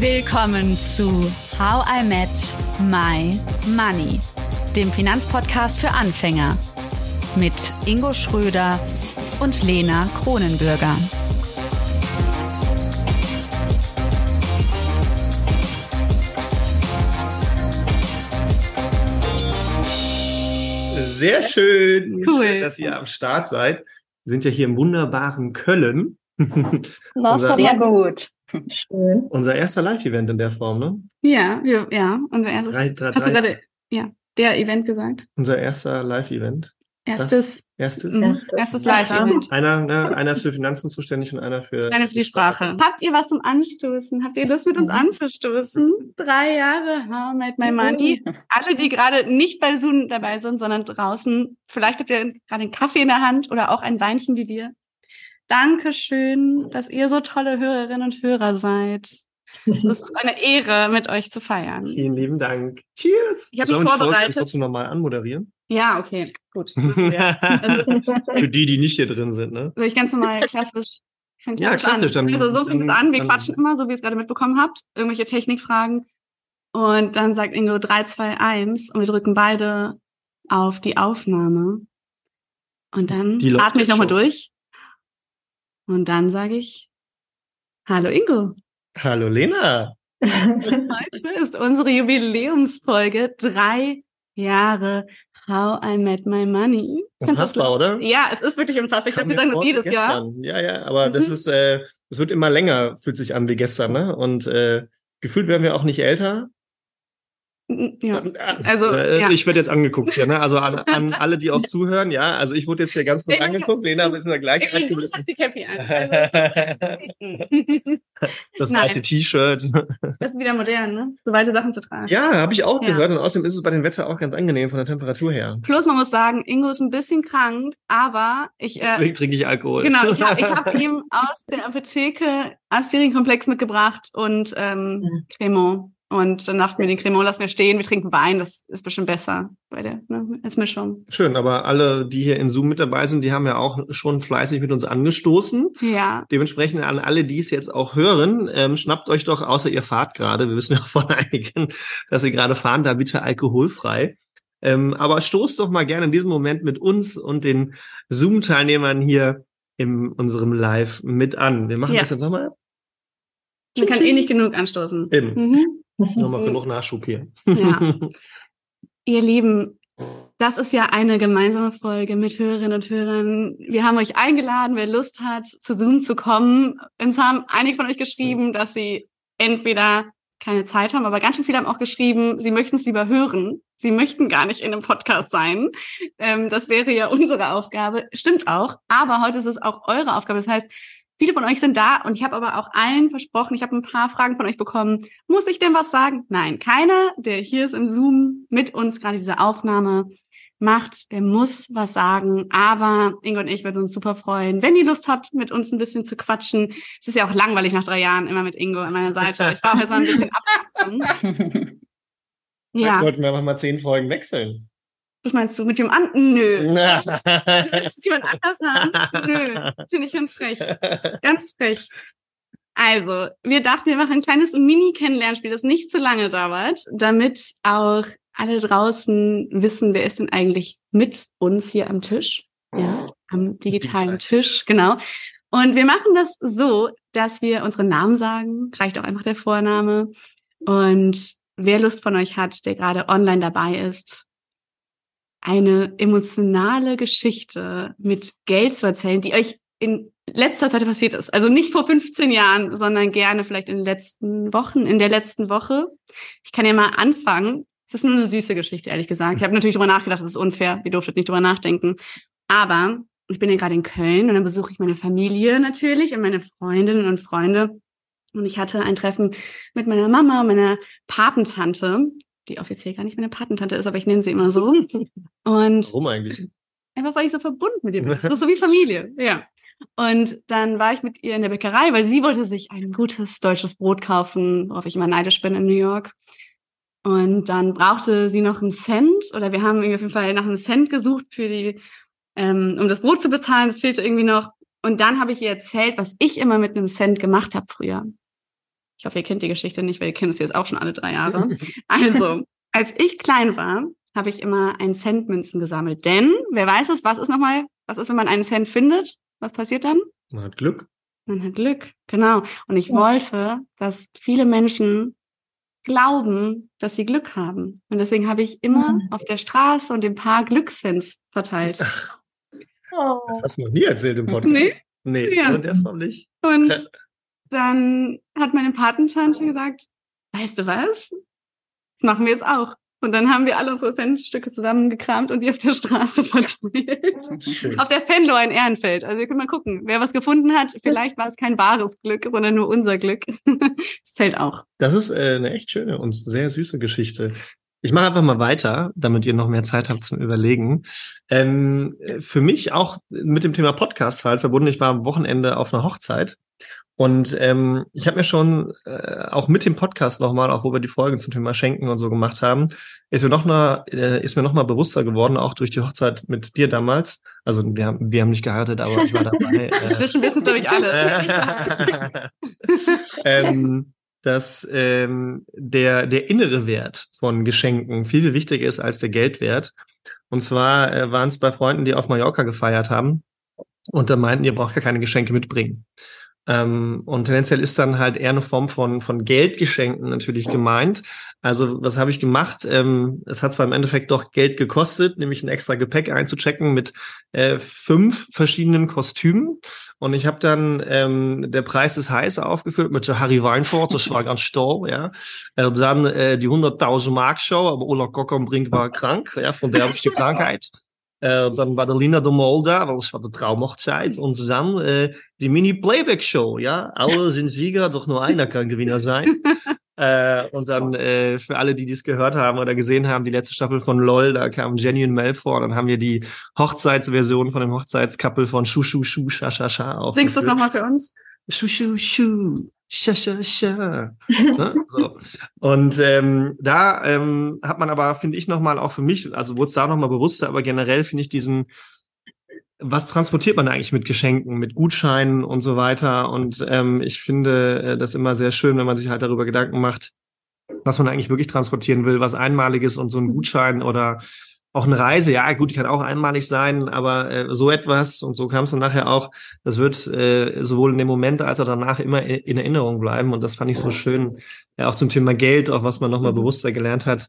Willkommen zu How I Met My Money, dem Finanzpodcast für Anfänger mit Ingo Schröder und Lena Kronenbürger. Sehr schön, Cool. schön, dass ihr am Start seid. Wir sind ja hier im wunderbaren Köln. Na, Unser- sehr gut. Schön. Unser erster Live-Event in der Form, ne? Ja, wir, ja, unser erstes. Drei, drei, hast du gerade, ja, der Event gesagt? unser erster Live-Event. Erstes, Erstes. mhm, Erstes. erstes. Live-Event. Einer, ne, einer ist für Finanzen zuständig und einer für. Deine für die Sprache. Habt ihr was zum Anstoßen? Habt ihr Lust mit uns Mhm. anzustoßen? Drei Jahre, How I Made My Money. Alle, die gerade nicht bei Zoom dabei sind, sondern draußen. Vielleicht habt ihr gerade einen Kaffee in der Hand oder auch ein Weinchen wie wir. Dankeschön, dass ihr so tolle Hörerinnen und Hörer seid. Es ist uns eine Ehre, mit euch zu feiern. Vielen lieben Dank. Cheers. Ich hab Sollen mich vorbereitet. trotzdem nochmal anmoderieren? Ja, okay, gut. Also, für die, die nicht hier drin sind, ne? Soll ich ganz normal klassisch? Fang Ja, klassisch, An. dann- also so fängt es an. Wir dann- quatschen immer, so wie ihr es gerade mitbekommen habt. Irgendwelche Technikfragen. Und dann sagt Ingo 3, 2, 1 und wir drücken beide auf die Aufnahme. Und dann atme ich nochmal durch. Und dann sage ich, Hallo Ingo. Hallo Lena. Heute ist unsere Jubiläumsfolge. Drei Jahre How I Met My Money. Das Unfassbar, oder? Ja, es ist wirklich unfassbar. Ich glaube, wir sagen das jedes wie Jahr. gestern. Ja, ja, aber das Mhm. ist, äh, es wird immer länger, fühlt sich an wie gestern, ne? Und äh, gefühlt werden wir auch nicht älter. Ja. Also, äh, ja. ich werde jetzt angeguckt hier, ne? Also an, an alle, die auch zuhören, ja. Also ich wurde jetzt hier ganz kurz angeguckt. Lena, wir sind ja gleich Ey, Du hast die Cappy an. Also, Das Nein. alte T-Shirt. das ist wieder modern, ne? So weite Sachen zu tragen. Ja, habe ich auch Ja. gehört. Und außerdem ist es bei dem Wetter auch ganz angenehm von der Temperatur her. Plus, man muss sagen, Ingo ist ein bisschen krank, aber ich, äh, Deswegen trinke ich Alkohol. genau, ich habe hab ihm aus der Apotheke Aspirinkomplex mitgebracht und ähm, Mhm. Cremant. Und dann dachten wir, den Cremant lassen wir stehen, wir trinken Wein, das ist bestimmt besser bei der, ne, als Mischung. Schön, aber alle, die hier in Zoom mit dabei sind, die haben ja auch schon fleißig mit uns angestoßen. Ja, Dementsprechend an alle, die es jetzt auch hören, ähm, schnappt euch doch, außer ihr fahrt gerade, wir wissen ja von einigen, dass sie gerade fahren, da bitte alkoholfrei. Ähm, aber stoßt doch mal gerne in diesem Moment mit uns und den Zoom-Teilnehmern hier in unserem Live mit an. Wir machen Ja. das jetzt nochmal. man kann eh nicht genug anstoßen. Eben. Mhm. Nochmal genug Nachschub hier. Ja. Ihr Lieben, das ist ja eine gemeinsame Folge mit Hörerinnen und Hörern. Wir haben euch eingeladen, wer Lust hat, zu Zoom zu kommen. Uns haben einige von euch geschrieben, dass sie entweder keine Zeit haben, aber ganz schön viele haben auch geschrieben, sie möchten es lieber hören. Sie möchten gar nicht in einem Podcast sein. Ähm, das wäre ja unsere Aufgabe. Stimmt auch. Aber heute ist es auch eure Aufgabe. Das heißt, viele von euch sind da und ich habe aber auch allen versprochen, ich habe ein paar Fragen von euch bekommen. Muss ich denn was sagen? Nein, keiner, der hier ist im Zoom mit uns gerade diese Aufnahme macht, der muss was sagen. Aber Ingo und ich würden uns super freuen, wenn ihr Lust habt, mit uns ein bisschen zu quatschen. Es ist ja auch langweilig nach drei Jahren immer mit Ingo an meiner Seite. Ich brauche jetzt mal ein bisschen Abwechslung. Vielleicht Ja, sollten wir einfach mal zehn Folgen wechseln. Was meinst du mit dem an? Nö. Jemand anders haben? Nö. Finde ich ganz frech. Ganz frech. Also, wir dachten, wir machen ein kleines Mini-Kennenlernspiel, das nicht zu lange dauert, damit auch alle draußen wissen, wer ist denn eigentlich mit uns hier am Tisch. Ja, am digitalen Tisch, genau. Und wir machen das so, dass wir unsere Namen sagen, reicht auch einfach der Vorname. Und wer Lust von euch hat, der gerade online dabei ist, eine emotionale Geschichte mit Geld zu erzählen, die euch in letzter Zeit passiert ist. Also nicht vor 15 Jahren, sondern gerne vielleicht in den letzten Wochen, in der letzten Woche. Ich kann ja mal anfangen. Es ist nur eine süße Geschichte, ehrlich gesagt. Ich habe natürlich drüber nachgedacht, das ist unfair. Ihr durftet nicht drüber nachdenken. Aber ich bin ja gerade in Köln und dann besuche ich meine Familie natürlich und meine Freundinnen und Freunde. Und ich hatte ein Treffen mit meiner Mama, meiner Patentante, die offiziell gar nicht meine Patentante ist, aber ich nenne sie immer so. Und Warum eigentlich? Einfach weil ich so verbunden mit ihr bin. Das ist so wie Familie, ja. Und dann war ich mit ihr in der Bäckerei, weil sie wollte sich ein gutes deutsches Brot kaufen, worauf ich immer neidisch bin in New York. Und dann brauchte sie noch einen Cent oder wir haben auf jeden Fall nach einem Cent gesucht für die, ähm, um das Brot zu bezahlen. Das fehlte irgendwie noch. Und dann habe ich ihr erzählt, was ich immer mit einem Cent gemacht habe früher. Ich hoffe, ihr kennt die Geschichte nicht, weil ihr kennt es jetzt auch schon alle drei Jahre. Also, als ich klein war, habe ich immer einen Cent Münzen gesammelt. Denn, wer weiß es, was ist nochmal, was ist, wenn man einen Cent findet? Was passiert dann? Man hat Glück. Man hat Glück, genau. Und ich ja. wollte, dass viele Menschen glauben, dass sie Glück haben. Und deswegen habe ich immer mhm. auf der Straße und im Park Glückssens verteilt. Ach, oh. Das hast du noch nie erzählt im Podcast. Nee, nee ja. so in der Form nicht. Und dann hat meine Patentante gesagt, weißt du was? Das machen wir jetzt auch. Und dann haben wir alle unsere Centstücke zusammengekramt und die auf der Straße verteilt. auf der Fenlo in Ehrenfeld. Also ihr könnt mal gucken, wer was gefunden hat. Vielleicht war es kein wahres Glück, sondern nur unser Glück. das zählt auch. Das ist äh, eine echt schöne und sehr süße Geschichte. Ich mache einfach mal weiter, damit ihr noch mehr Zeit habt zum Überlegen. Ähm, für mich auch mit dem Thema Podcast halt verbunden. Ich war am Wochenende auf einer Hochzeit und ähm, ich habe mir schon äh, auch mit dem Podcast nochmal, auch wo wir die Folgen zum Thema Schenken und so gemacht haben, ist mir noch mal, äh, ist mir noch mal bewusster geworden, auch durch die Hochzeit mit dir damals. Also wir haben, wir haben nicht geheiratet, aber ich war dabei. Äh, Inzwischen wissen es glaube ich alle. ähm, dass ähm, der der innere Wert von Geschenken viel, viel wichtiger ist als der Geldwert. Und zwar äh, waren es bei Freunden, die auf Mallorca gefeiert haben und da meinten, ihr braucht gar keine Geschenke mitbringen. Ähm, und tendenziell ist dann halt eher eine Form von, von Geldgeschenken natürlich gemeint. Also was habe ich gemacht? Ähm, es hat zwar im Endeffekt doch Geld gekostet, nämlich ein extra Gepäck einzuchecken mit äh, fünf verschiedenen Kostümen. Und ich habe dann, ähm, der Preis ist heiß aufgefüllt mit Harry Weinfurt, das war ganz toll, ja. Äh, dann äh, die 100.000 Mark Show, aber Ola Kockenbrink war krank, ja, von der die Krankheit. Uh, dan bij de Lina de Mol daar, dat is wat de Traumhochzeit. Und dann uh, die Mini-Playback-Show, ja. Alle sind Sieger, doch nur einer kann Gewinner sein. uh, und dann äh, für alle, die dies gehört haben oder gesehen haben, die letzte Staffel von LOL, da kam Genuine Mel vor. Dann haben wir die Hochzeitsversion von dem Hochzeitskappel von Schu Schu Schu Scha Scha Scha auf. Singst du das nochmal für uns? Schu Schu Schu. Scha, scha, scha. ne? so. Und ähm, da ähm, hat man aber, finde ich, nochmal auch für mich, also wurde es da nochmal bewusster, aber generell finde ich diesen, was transportiert man eigentlich mit Geschenken, mit Gutscheinen und so weiter. Und ähm, ich finde äh, das immer sehr schön, wenn man sich halt darüber Gedanken macht, was man eigentlich wirklich transportieren will, was einmaliges und so ein Gutschein oder auch eine Reise, ja gut, die kann auch einmalig sein, aber äh, so etwas und so kam es dann nachher auch, das wird äh, sowohl in dem Moment als auch danach immer in Erinnerung bleiben und das fand ich so schön, ja, auch zum Thema Geld, auch was man nochmal mhm. bewusster gelernt hat,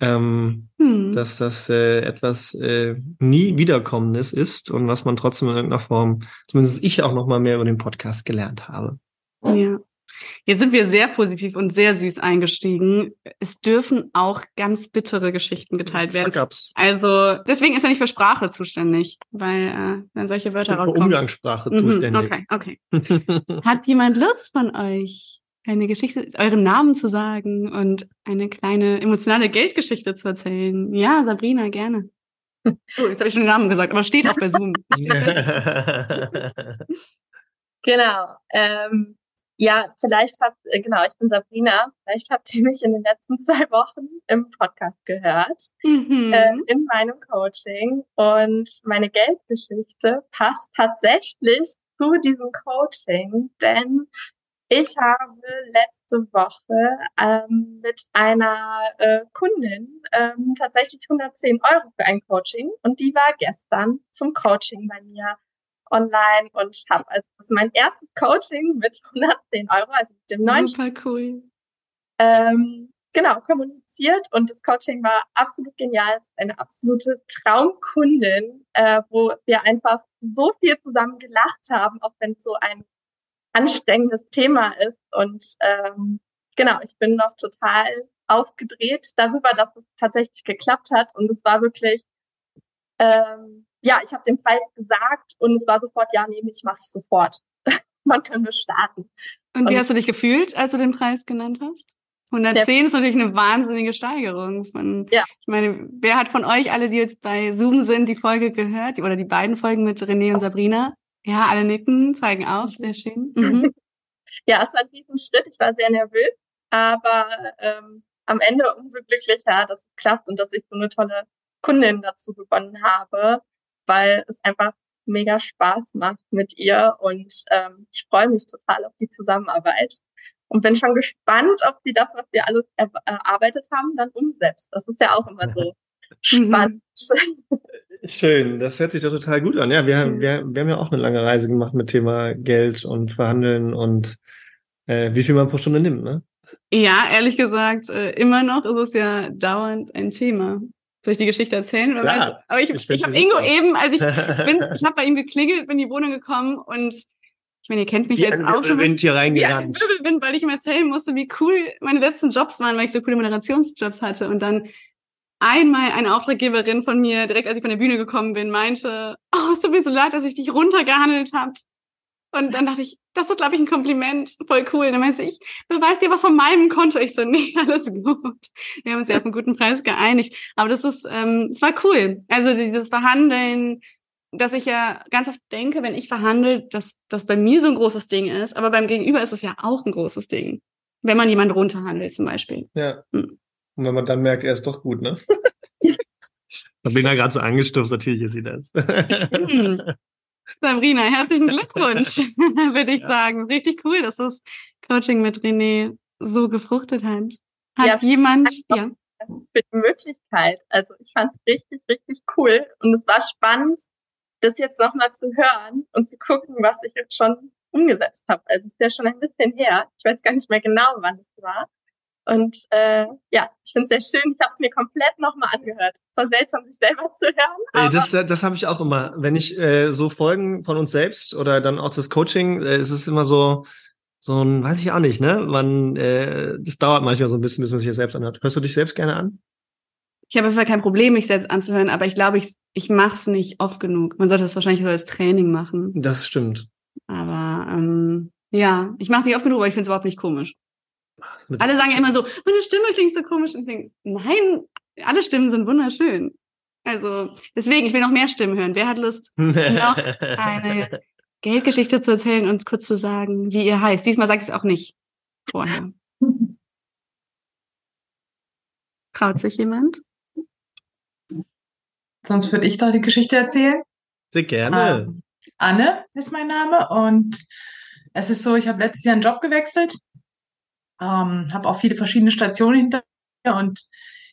ähm, hm. dass das äh, etwas äh, nie wiederkommendes ist und was man trotzdem in irgendeiner Form, zumindest ich auch nochmal mehr über den Podcast gelernt habe. Ja. Jetzt sind wir sehr positiv und sehr süß eingestiegen. Es dürfen auch ganz bittere Geschichten geteilt werden. Fuck-ups. Also deswegen ist er nicht für Sprache zuständig, weil äh, dann solche Wörter rauskommen. Für Umgangssprache mhm, zuständig. Okay, okay. Hat jemand Lust von euch, eine Geschichte, euren Namen zu sagen und eine kleine emotionale Geldgeschichte zu erzählen? Ja, Sabrina, gerne. Oh, jetzt habe ich schon den Namen gesagt, aber steht auch bei Zoom. genau. Ähm, ja, vielleicht habt, äh, genau, ich bin Sabrina. Vielleicht habt ihr mich in den letzten zwei Wochen im Podcast gehört, mhm. äh, in meinem Coaching. Und meine Geldgeschichte passt tatsächlich zu diesem Coaching, denn ich habe letzte Woche ähm, mit einer äh, Kundin ähm, tatsächlich 110 Euro für ein Coaching und die war gestern zum Coaching bei mir online und habe also mein erstes Coaching mit 110 Euro, also mit dem neuen. Super cool. Ähm, genau, kommuniziert und das Coaching war absolut genial. Es ist eine absolute Traumkundin, äh, wo wir einfach so viel zusammen gelacht haben, auch wenn es so ein anstrengendes Thema ist. Und ähm, genau, ich bin noch total aufgedreht darüber, dass es tatsächlich geklappt hat. Und es war wirklich ähm, ja, ich habe den Preis gesagt und es war sofort, ja, nehme ich, mache ich sofort. Man können wir starten. Und wie und, hast du dich gefühlt, als du den Preis genannt hast? 110 ist natürlich eine wahnsinnige Steigerung von, ja. ich meine, wer hat von euch alle, die jetzt bei Zoom sind, die Folge gehört, oder die beiden Folgen mit René und Sabrina? Ja, alle nicken, zeigen auf, sehr schön. Mhm. ja, es war ein Riesenschritt, ich war sehr nervös, aber ähm, am Ende umso glücklicher, dass es klappt und dass ich so eine tolle Kundin dazu gewonnen habe weil es einfach mega Spaß macht mit ihr und ähm, ich freue mich total auf die Zusammenarbeit. und bin schon gespannt, ob sie das, was wir alles erarbeitet haben, dann umsetzt. Das ist ja auch immer so spannend. Schön, das hört sich doch total gut an. Ja, wir, haben, wir, wir haben ja auch eine lange Reise gemacht mit Thema Geld und Verhandeln und äh, wie viel man pro Stunde nimmt, ne? Ja, ehrlich gesagt, äh, immer noch ist es ja dauernd ein Thema. Soll ich die Geschichte erzählen? Klar, Aber ich, ich, ich habe Ingo eben, als ich bin, ich habe bei ihm geklingelt, bin in die Wohnung gekommen und ich meine, ihr kennt mich wie jetzt auch schon. Wind hier reingerannt. Wie bin, weil ich ihm erzählen musste, wie cool meine letzten Jobs waren, weil ich so coole Moderationsjobs hatte. Und dann einmal eine Auftraggeberin von mir, direkt als ich von der Bühne gekommen bin, meinte, oh, es tut mir so leid, dass ich dich runtergehandelt habe. Und dann dachte ich, das ist, glaube ich, ein Kompliment. Voll cool. Und dann meinte ich, beweis dir was von meinem Konto. Ich so, nee, alles gut. Wir haben uns ja auf einen guten Preis geeinigt. Aber das ist, ähm, es war cool. Also dieses Verhandeln, dass ich ja ganz oft denke, wenn ich verhandle, dass das bei mir so ein großes Ding ist. Aber beim Gegenüber ist es ja auch ein großes Ding. Wenn man jemanden runterhandelt zum Beispiel. Ja. Hm. Und wenn man dann merkt, er ist doch gut, ne? da bin ich gerade so angestupft, natürlich ist sie das. Sabrina, herzlichen Glückwunsch, würde ich ja. sagen. Richtig cool, dass das Coaching mit René so gefruchtet hat. Hat ja, jemand, ja. Für die Möglichkeit. Also ich fand es richtig, richtig cool. Und es war spannend, das jetzt nochmal zu hören und zu gucken, was ich jetzt schon umgesetzt habe. Also es ist ja schon ein bisschen her. Ich weiß gar nicht mehr genau, wann es war. Und äh, ja, ich finde es sehr schön. Ich habe es mir komplett nochmal angehört. Es war seltsam, sich selber zu hören. Aber das das habe ich auch immer. Wenn ich äh, so Folgen von uns selbst oder dann auch das Coaching, äh, ist es immer so, so ein, weiß ich auch nicht, ne? Man, äh, das dauert manchmal so ein bisschen, bis man sich das selbst anhört. Hörst du dich selbst gerne an? Ich habe einfach kein Problem, mich selbst anzuhören, aber ich glaube, ich, ich mache es nicht oft genug. Man sollte das wahrscheinlich so als Training machen. Das stimmt. Aber ähm, ja, ich mache es nicht oft genug, aber ich finde es überhaupt nicht komisch. Alle sagen immer so, meine Stimme klingt so komisch. Und ich denke, nein, alle Stimmen sind wunderschön. Also deswegen, ich will noch mehr Stimmen hören. Wer hat Lust, noch eine Geldgeschichte zu erzählen und kurz zu sagen, wie ihr heißt? Diesmal sage ich es auch nicht vorher. Traut sich jemand? Sonst würde ich doch die Geschichte erzählen. Sehr gerne. Ähm, Anne ist mein Name und es ist so, ich habe letztes Jahr einen Job gewechselt ähm, habe auch viele verschiedene Stationen hinter mir und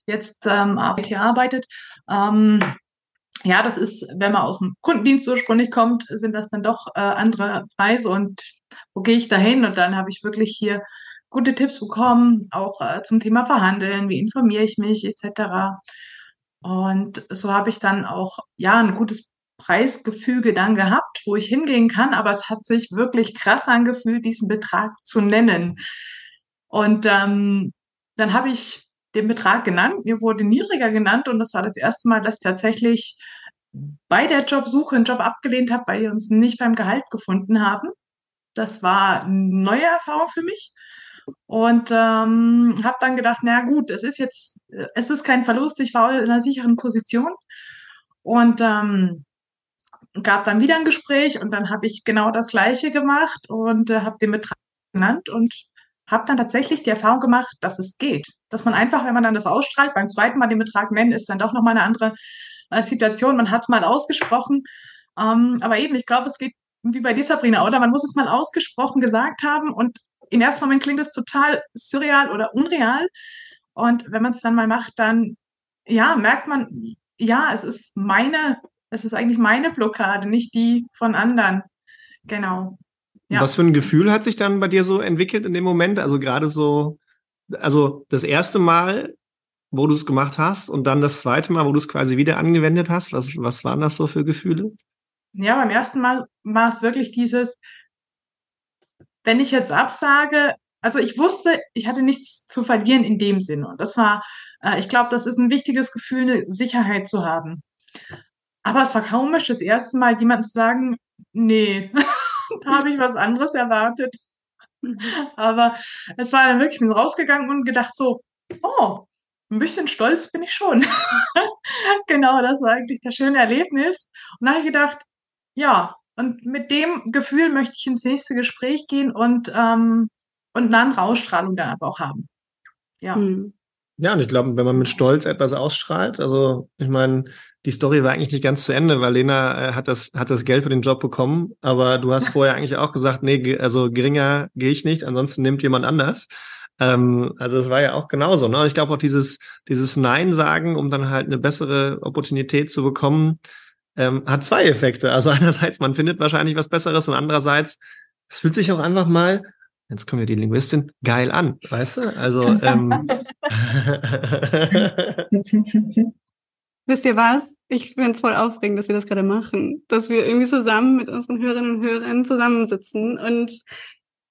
jetzt ähm, hier arbeitet. Ähm, ja, das ist, wenn man aus dem Kundendienst ursprünglich kommt, sind das dann doch äh, andere Preise und wo gehe ich dahin? Und dann habe ich wirklich hier gute Tipps bekommen, auch äh, zum Thema Verhandeln, wie informiere ich mich etc. Und so habe ich dann auch ja ein gutes Preisgefüge dann gehabt, wo ich hingehen kann, aber es hat sich wirklich krass angefühlt, diesen Betrag zu nennen. Und ähm, dann habe ich den Betrag genannt, mir wurde niedriger genannt und das war das erste Mal, dass ich tatsächlich bei der Jobsuche einen Job abgelehnt habe, weil wir uns nicht beim Gehalt gefunden haben. Das war eine neue Erfahrung für mich und ähm, habe dann gedacht, na gut, es ist jetzt, es ist kein Verlust, ich war in einer sicheren Position und ähm, gab dann wieder ein Gespräch und dann habe ich genau das Gleiche gemacht und äh, habe den Betrag genannt und habe dann tatsächlich die Erfahrung gemacht, dass es geht. Dass man einfach, wenn man dann das ausstrahlt, beim zweiten Mal den Betrag nennen, ist dann doch nochmal eine andere äh, Situation. Man hat es mal ausgesprochen. Ähm, aber eben, ich glaube, es geht wie bei dir, Sabrina, oder? Man muss es mal ausgesprochen gesagt haben und im ersten Moment klingt es total surreal oder unreal. Und wenn man es dann mal macht, dann, ja, merkt man, ja, es ist meine, es ist eigentlich meine Blockade, nicht die von anderen. Genau. Ja. Was für ein Gefühl hat sich dann bei dir so entwickelt in dem Moment? Also gerade so, also das erste Mal, wo du es gemacht hast und dann das zweite Mal, wo du es quasi wieder angewendet hast. Was, was waren das so für Gefühle? Ja, beim ersten Mal war es wirklich dieses, wenn ich jetzt absage, also ich wusste, ich hatte nichts zu verlieren in dem Sinne. Und das war, äh, ich glaube, das ist ein wichtiges Gefühl, eine Sicherheit zu haben. Aber es war komisch, das erste Mal jemand zu sagen, nee, habe ich was anderes erwartet. Aber es war dann wirklich rausgegangen und gedacht so, oh, ein bisschen stolz bin ich schon. genau, das war eigentlich das schöne Erlebnis. Und da habe ich gedacht, ja, und mit dem Gefühl möchte ich ins nächste Gespräch gehen und, ähm, und eine andere Ausstrahlung dann aber auch haben. Ja. Hm. Ja, und ich glaube, wenn man mit Stolz etwas ausstrahlt, also ich meine, die Story war eigentlich nicht ganz zu Ende, weil Lena äh, hat das hat das Geld für den Job bekommen, aber du hast vorher eigentlich auch gesagt, nee, also geringer gehe ich nicht, ansonsten nimmt jemand anders. Ähm, also es war ja auch genauso. Ne? Und ich glaube auch dieses dieses Nein sagen, um dann halt eine bessere Opportunität zu bekommen, ähm, hat zwei Effekte. Also einerseits man findet wahrscheinlich was Besseres und andererseits es fühlt sich auch einfach mal jetzt kommt ja die Linguistin, geil an, weißt du? Also ähm, Wisst ihr was? Ich finde es voll aufregend, dass wir das gerade machen. Dass wir irgendwie zusammen mit unseren Hörerinnen und Hörern zusammensitzen. Und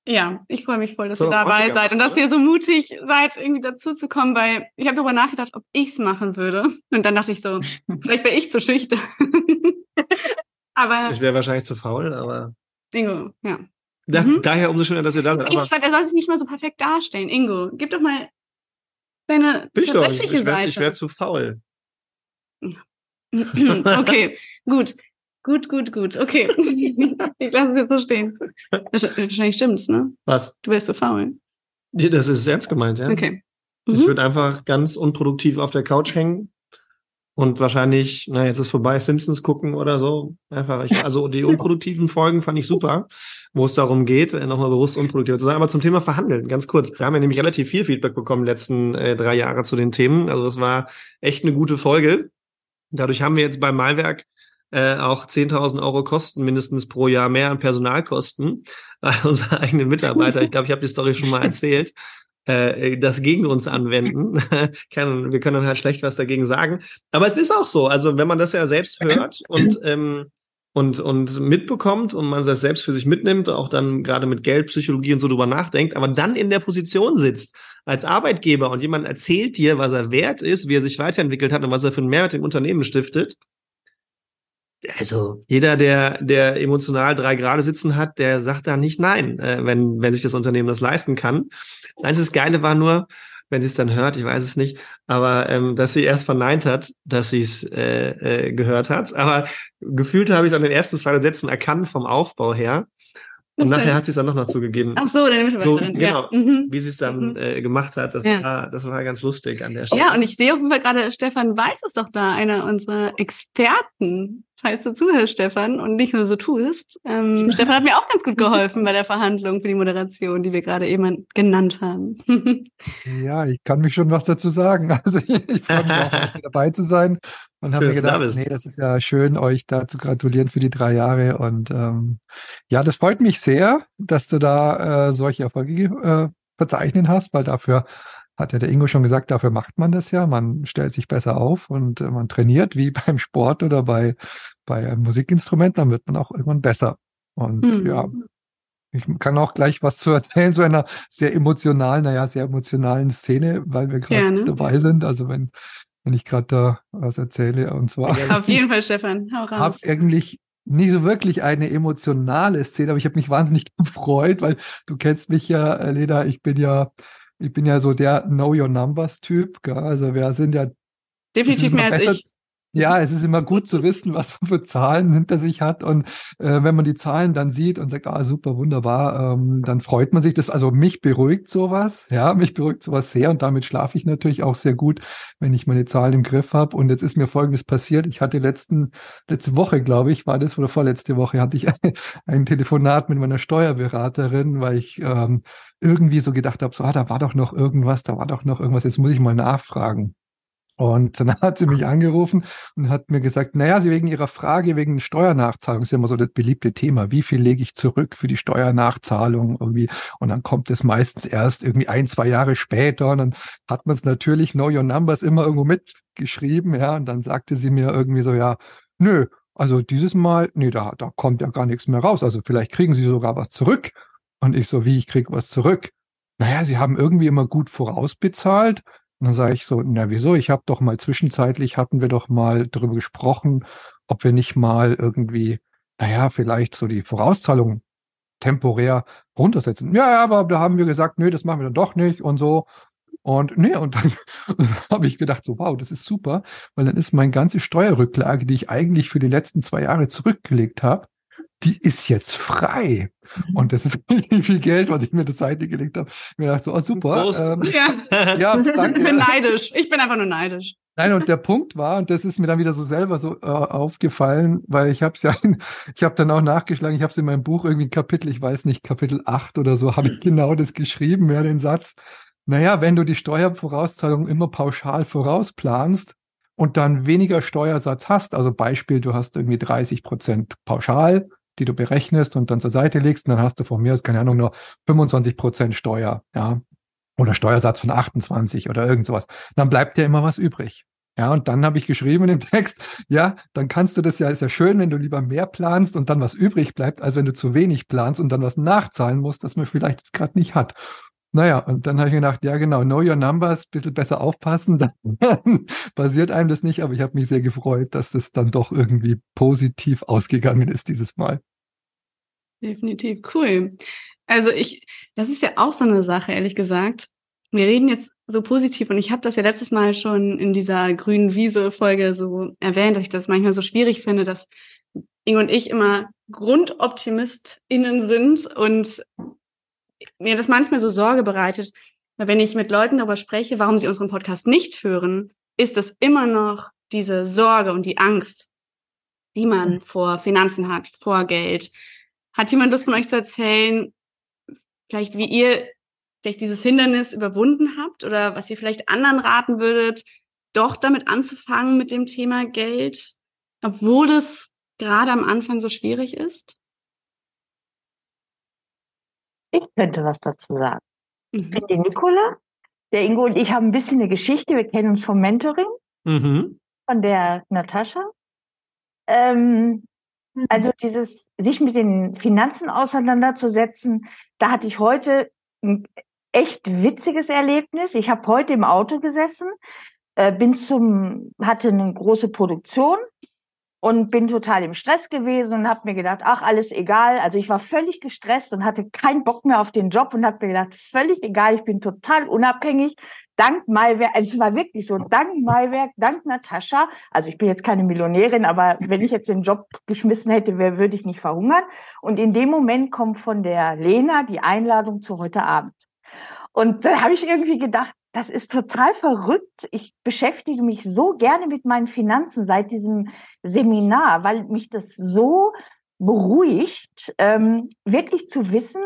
ja, ich freue mich voll, dass so, ihr dabei seid und dass ihr so mutig seid, irgendwie dazu zu kommen, weil ich habe darüber nachgedacht, ob ich es machen würde. Und dann dachte ich so, vielleicht wäre ich zu schüchtern. aber ich wäre wahrscheinlich zu faul, aber. Ingo, ja. Das, mhm. Daher umso schöner, dass ihr da seid. Ich sag, er soll sich nicht mal so perfekt darstellen. Ingo, gib doch mal deine Bin ich doch, ich, ich wäre wär zu faul. okay, gut. Gut, gut, gut. Okay. ich lasse es jetzt so stehen. Wahrscheinlich stimmt's, ne? Was? Du wärst so faul. Das ist ernst gemeint, ja. Okay. Mhm. Ich würde einfach ganz unproduktiv auf der Couch hängen und wahrscheinlich, na, jetzt ist vorbei, Simpsons gucken oder so. Einfach, ich, also die unproduktiven Folgen fand ich super, wo es darum geht, äh, nochmal bewusst unproduktiv zu sein. Aber zum Thema Verhandeln, ganz kurz. Wir haben ja nämlich relativ viel Feedback bekommen letzten äh, drei Jahre zu den Themen. Also das war echt eine gute Folge. Dadurch haben wir jetzt beim Malwerk äh, auch 10.000 Euro Kosten mindestens pro Jahr mehr an Personalkosten als unsere eigenen Mitarbeiter. Ich glaube, ich habe die Story schon mal erzählt äh, das gegen uns anwenden. wir können halt schlecht was dagegen sagen. Aber es ist auch so. Also wenn man das ja selbst hört und ähm, und, und mitbekommt und man das selbst für sich mitnimmt, auch dann gerade mit Geldpsychologie und so drüber nachdenkt, aber dann in der Position sitzt als Arbeitgeber und jemand erzählt dir, was er wert ist, wie er sich weiterentwickelt hat und was er für einen Mehrwert im Unternehmen stiftet, also jeder, der, der emotional drei Grade sitzen hat, der sagt da nicht nein, äh, wenn, wenn sich das Unternehmen das leisten kann. Das einzige Geile war nur, wenn sie es dann hört, ich weiß es nicht, aber ähm, dass sie erst verneint hat, dass sie es äh, äh, gehört hat. Aber gefühlt habe ich es an den ersten zwei Sätzen erkannt vom Aufbau her. Und nachher hat sie es dann noch mal zugegeben. Ach so, dann nehme ich so, Genau, ja. mhm. wie sie es dann mhm. äh, gemacht hat. Das, ja. war, das war ganz lustig an der Stelle. Ja, und ich sehe auf jeden Fall gerade, Stefan Weiß ist doch da, einer unserer Experten falls du zuhörst, Stefan, und nicht nur so tust. Ähm, Stefan hat mir auch ganz gut geholfen bei der Verhandlung für die Moderation, die wir gerade eben genannt haben. ja, ich kann mich schon was dazu sagen. Also ich, ich freue mich auch, dabei zu sein und habe mir gedacht, da nee, das ist ja schön, euch da zu gratulieren für die drei Jahre. Und ähm, ja, das freut mich sehr, dass du da äh, solche Erfolge äh, verzeichnen hast, weil dafür hat ja der Ingo schon gesagt, dafür macht man das ja. Man stellt sich besser auf und äh, man trainiert wie beim Sport oder bei, bei einem Musikinstrument, dann wird man auch irgendwann besser. Und mhm. ja, ich kann auch gleich was zu erzählen, so einer sehr emotionalen, naja, sehr emotionalen Szene, weil wir gerade dabei sind. Also wenn, wenn ich gerade da was erzähle. Und zwar. Auf jeden Fall, Stefan, hau raus. Hab eigentlich nicht so wirklich eine emotionale Szene, aber ich habe mich wahnsinnig gefreut, weil du kennst mich ja, äh, Leda, ich bin ja ich bin ja so der Know Your Numbers Typ. Gell? Also wir sind ja definitiv mehr als ich. Ja, es ist immer gut zu wissen, was man für Zahlen hinter sich hat. Und äh, wenn man die Zahlen dann sieht und sagt, ah, super, wunderbar, ähm, dann freut man sich das. Also mich beruhigt sowas, ja, mich beruhigt sowas sehr und damit schlafe ich natürlich auch sehr gut, wenn ich meine Zahlen im Griff habe. Und jetzt ist mir Folgendes passiert. Ich hatte letzten, letzte Woche, glaube ich, war das, oder vorletzte Woche, hatte ich ein Telefonat mit meiner Steuerberaterin, weil ich ähm, irgendwie so gedacht habe, so, ah, da war doch noch irgendwas, da war doch noch irgendwas, jetzt muss ich mal nachfragen. Und dann hat sie mich angerufen und hat mir gesagt, naja, sie wegen ihrer Frage wegen Steuernachzahlung ist ja immer so das beliebte Thema. Wie viel lege ich zurück für die Steuernachzahlung irgendwie? Und dann kommt es meistens erst irgendwie ein, zwei Jahre später und dann hat man es natürlich Know Your Numbers immer irgendwo mitgeschrieben, ja. Und dann sagte sie mir irgendwie so, ja, nö, also dieses Mal, nee, da, da kommt ja gar nichts mehr raus. Also vielleicht kriegen sie sogar was zurück. Und ich so, wie, ich krieg was zurück? Naja, sie haben irgendwie immer gut vorausbezahlt und dann sage ich so, na wieso? Ich habe doch mal zwischenzeitlich hatten wir doch mal darüber gesprochen, ob wir nicht mal irgendwie, naja, vielleicht so die Vorauszahlung temporär runtersetzen. Ja, aber da haben wir gesagt, nö, das machen wir dann doch nicht und so. Und nee, und dann, dann habe ich gedacht, so, wow, das ist super, weil dann ist meine ganze Steuerrücklage, die ich eigentlich für die letzten zwei Jahre zurückgelegt habe, die ist jetzt frei. Mhm. Und das ist richtig viel Geld, was ich mir zur Seite gelegt habe. Mir dachte so, oh super. Ähm, ja. ja, danke. Ich bin neidisch. Ich bin einfach nur neidisch. Nein, und der Punkt war, und das ist mir dann wieder so selber so äh, aufgefallen, weil ich habe es ja, ich habe dann auch nachgeschlagen, ich habe es in meinem Buch irgendwie Kapitel, ich weiß nicht, Kapitel 8 oder so, habe ich genau das geschrieben, ja, den Satz. Naja, wenn du die Steuervorauszahlung immer pauschal vorausplanst und dann weniger Steuersatz hast, also Beispiel, du hast irgendwie 30 Prozent pauschal, die du berechnest und dann zur Seite legst, und dann hast du von mir aus, keine Ahnung, nur 25 Prozent Steuer, ja, oder Steuersatz von 28 oder irgend sowas. Dann bleibt dir immer was übrig. Ja, und dann habe ich geschrieben in dem Text, ja, dann kannst du das ja, ist ja schön, wenn du lieber mehr planst und dann was übrig bleibt, als wenn du zu wenig planst und dann was nachzahlen musst, das man vielleicht jetzt gerade nicht hat. Naja, und dann habe ich gedacht, ja genau, know your numbers, bisschen besser aufpassen, dann passiert einem das nicht, aber ich habe mich sehr gefreut, dass das dann doch irgendwie positiv ausgegangen ist dieses Mal. Definitiv cool. Also ich, das ist ja auch so eine Sache, ehrlich gesagt. Wir reden jetzt so positiv und ich habe das ja letztes Mal schon in dieser grünen Wiese-Folge so erwähnt, dass ich das manchmal so schwierig finde, dass Ingo und ich immer GrundoptimistInnen sind und mir das manchmal so Sorge bereitet, weil wenn ich mit Leuten darüber spreche, warum sie unseren Podcast nicht hören, ist das immer noch diese Sorge und die Angst, die man mhm. vor Finanzen hat, vor Geld. Hat jemand Lust von euch zu erzählen, vielleicht wie ihr vielleicht dieses Hindernis überwunden habt oder was ihr vielleicht anderen raten würdet, doch damit anzufangen mit dem Thema Geld, obwohl es gerade am Anfang so schwierig ist? Ich könnte was dazu sagen. Mhm. Ich bin die Nicola. Der Ingo und ich haben ein bisschen eine Geschichte. Wir kennen uns vom Mentoring mhm. von der Natascha. Ähm, Mhm. Also dieses, sich mit den Finanzen auseinanderzusetzen, da hatte ich heute ein echt witziges Erlebnis. Ich habe heute im Auto gesessen, äh, bin zum, hatte eine große Produktion und bin total im Stress gewesen und habe mir gedacht, ach, alles egal. Also ich war völlig gestresst und hatte keinen Bock mehr auf den Job und habe mir gedacht, völlig egal, ich bin total unabhängig. Dank Malwerk, also es war wirklich so, dank Malwerk, dank Natascha. Also ich bin jetzt keine Millionärin, aber wenn ich jetzt den Job geschmissen hätte, wäre, würde ich nicht verhungern. Und in dem Moment kommt von der Lena die Einladung zu heute Abend. Und da habe ich irgendwie gedacht, das ist total verrückt. Ich beschäftige mich so gerne mit meinen Finanzen seit diesem Seminar, weil mich das so beruhigt, ähm, wirklich zu wissen,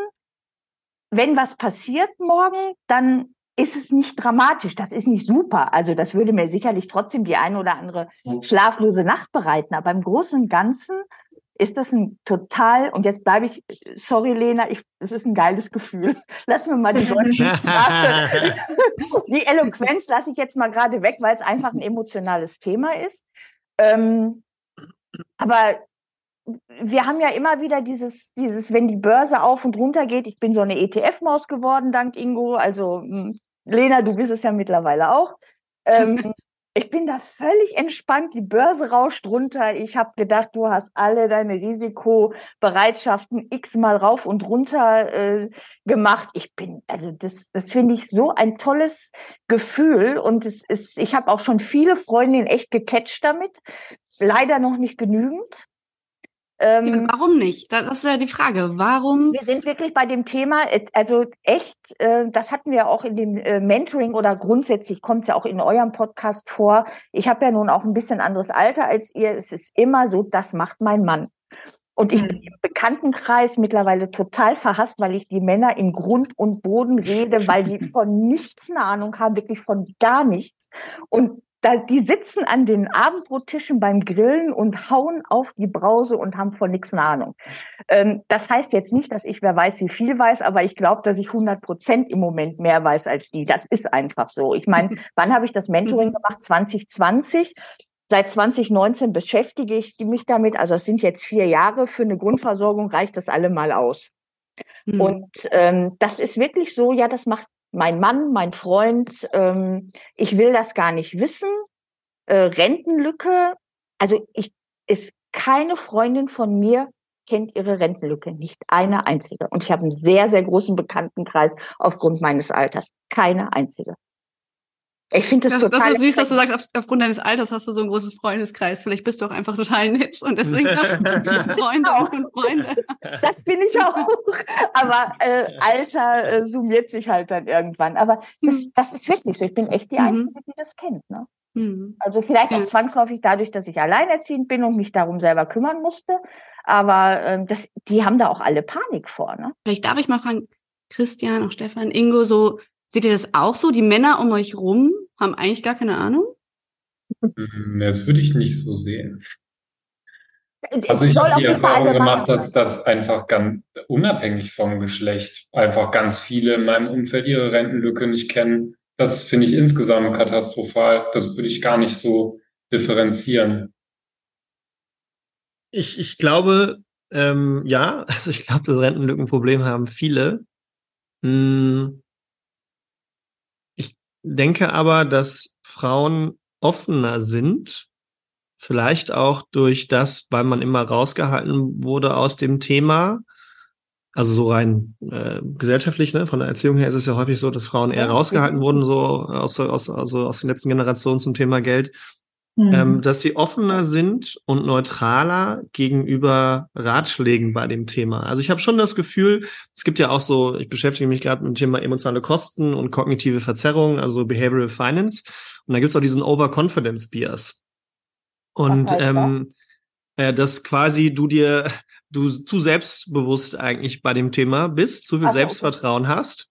wenn was passiert morgen, dann ist es nicht dramatisch. Das ist nicht super. Also das würde mir sicherlich trotzdem die eine oder andere schlaflose Nacht bereiten. Aber im Großen und Ganzen ist das ein total, und jetzt bleibe ich, sorry Lena, ich, es ist ein geiles Gefühl. Lass mir mal die deutsche Sprache. die Eloquenz lasse ich jetzt mal gerade weg, weil es einfach ein emotionales Thema ist. Ähm, aber wir haben ja immer wieder dieses, dieses, wenn die Börse auf und runter geht, ich bin so eine ETF-Maus geworden, dank Ingo. Also, hm, Lena, du bist es ja mittlerweile auch. Ähm, ich bin da völlig entspannt. Die Börse rauscht runter. Ich habe gedacht, du hast alle deine Risikobereitschaften x-mal rauf und runter äh, gemacht. Ich bin, also das, das finde ich so ein tolles Gefühl. Und es ist, ich habe auch schon viele Freundinnen echt gecatcht damit. Leider noch nicht genügend. Ähm, Warum nicht? Das ist ja die Frage. Warum? Wir sind wirklich bei dem Thema, also echt, äh, das hatten wir auch in dem äh, Mentoring oder grundsätzlich kommt es ja auch in eurem Podcast vor. Ich habe ja nun auch ein bisschen anderes Alter als ihr. Es ist immer so, das macht mein Mann. Und ich bin hm. im Bekanntenkreis mittlerweile total verhasst, weil ich die Männer in Grund und Boden rede, weil die von nichts eine Ahnung haben, wirklich von gar nichts. Und da, die sitzen an den Abendbrottischen beim Grillen und hauen auf die Brause und haben von nichts eine Ahnung. Ähm, das heißt jetzt nicht, dass ich wer weiß, wie viel weiß, aber ich glaube, dass ich 100 Prozent im Moment mehr weiß als die. Das ist einfach so. Ich meine, wann habe ich das Mentoring mhm. gemacht? 2020. Seit 2019 beschäftige ich mich damit. Also es sind jetzt vier Jahre. Für eine Grundversorgung reicht das allemal aus. Mhm. Und ähm, das ist wirklich so, ja, das macht mein Mann, mein Freund, ähm, ich will das gar nicht wissen. Äh, Rentenlücke, also ich ist keine Freundin von mir kennt ihre Rentenlücke, nicht eine einzige. Und ich habe einen sehr, sehr großen Bekanntenkreis aufgrund meines Alters. Keine einzige. Ich finde das, das total. Das ist süß, dass du sagst, auf, aufgrund deines Alters hast du so ein großes Freundeskreis. Vielleicht bist du auch einfach total nett und deswegen hast du Freunde und Freunde. Das bin ich auch. Aber äh, Alter äh, summiert sich halt dann irgendwann. Aber das, hm. das ist wirklich so. Ich bin echt die mhm. Einzige, die das kennt. Ne? Mhm. Also vielleicht auch zwangsläufig dadurch, dass ich alleinerziehend bin und mich darum selber kümmern musste. Aber ähm, das, die haben da auch alle Panik vor. Ne? Vielleicht darf ich mal fragen, Christian, auch Stefan, Ingo, so seht ihr das auch so? Die Männer um euch rum haben eigentlich gar keine Ahnung? Hm, das würde ich nicht so sehen. Also ich habe die Erfahrung gemacht, dass das einfach ganz unabhängig vom Geschlecht einfach ganz viele in meinem Umfeld ihre Rentenlücke nicht kennen. Das finde ich insgesamt katastrophal. Das würde ich gar nicht so differenzieren. Ich, ich glaube, ähm, ja, also ich glaube, das Rentenlückenproblem haben viele. Hm. Ich denke aber, dass Frauen offener sind, vielleicht auch durch das, weil man immer rausgehalten wurde aus dem Thema. Also so rein äh, gesellschaftlich, ne? von der Erziehung her ist es ja häufig so, dass Frauen eher rausgehalten wurden, so aus, aus, also aus den letzten Generationen zum Thema Geld mhm. ähm, dass sie offener sind und neutraler gegenüber Ratschlägen bei dem Thema. Also ich habe schon das Gefühl, es gibt ja auch so, ich beschäftige mich gerade mit dem Thema emotionale Kosten und kognitive Verzerrung, also Behavioral Finance. Und da gibt's auch diesen Overconfidence Bias. Und ähm, äh, dass quasi du dir du zu selbstbewusst eigentlich bei dem Thema bist, zu viel okay. Selbstvertrauen hast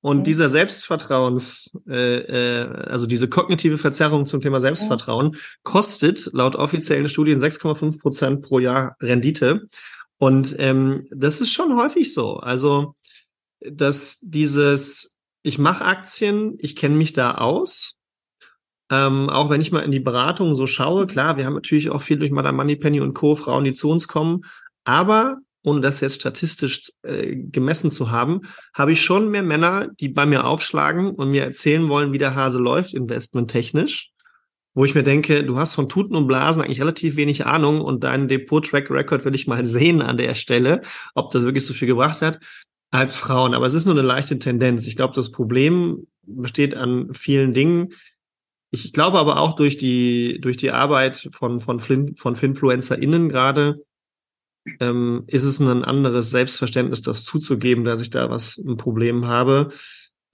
und dieser Selbstvertrauens, äh, äh, also diese kognitive Verzerrung zum Thema Selbstvertrauen, kostet laut offiziellen Studien 6,5 Prozent pro Jahr Rendite. Und ähm, das ist schon häufig so. Also, dass dieses, ich mache Aktien, ich kenne mich da aus. Ähm, auch wenn ich mal in die Beratung so schaue, klar, wir haben natürlich auch viel durch Madame Moneypenny und Co. Frauen, die zu uns kommen. Aber ohne das jetzt statistisch äh, gemessen zu haben, habe ich schon mehr Männer, die bei mir aufschlagen und mir erzählen wollen, wie der Hase läuft, investmenttechnisch. Wo ich mir denke, du hast von Tuten und Blasen eigentlich relativ wenig Ahnung und deinen Depot-Track-Record will ich mal sehen an der Stelle, ob das wirklich so viel gebracht hat, als Frauen. Aber es ist nur eine leichte Tendenz. Ich glaube, das Problem besteht an vielen Dingen. Ich glaube aber auch durch die, durch die Arbeit von, von, von FinfluencerInnen gerade, ähm, ist es ein anderes Selbstverständnis, das zuzugeben, dass ich da was ein Problem habe.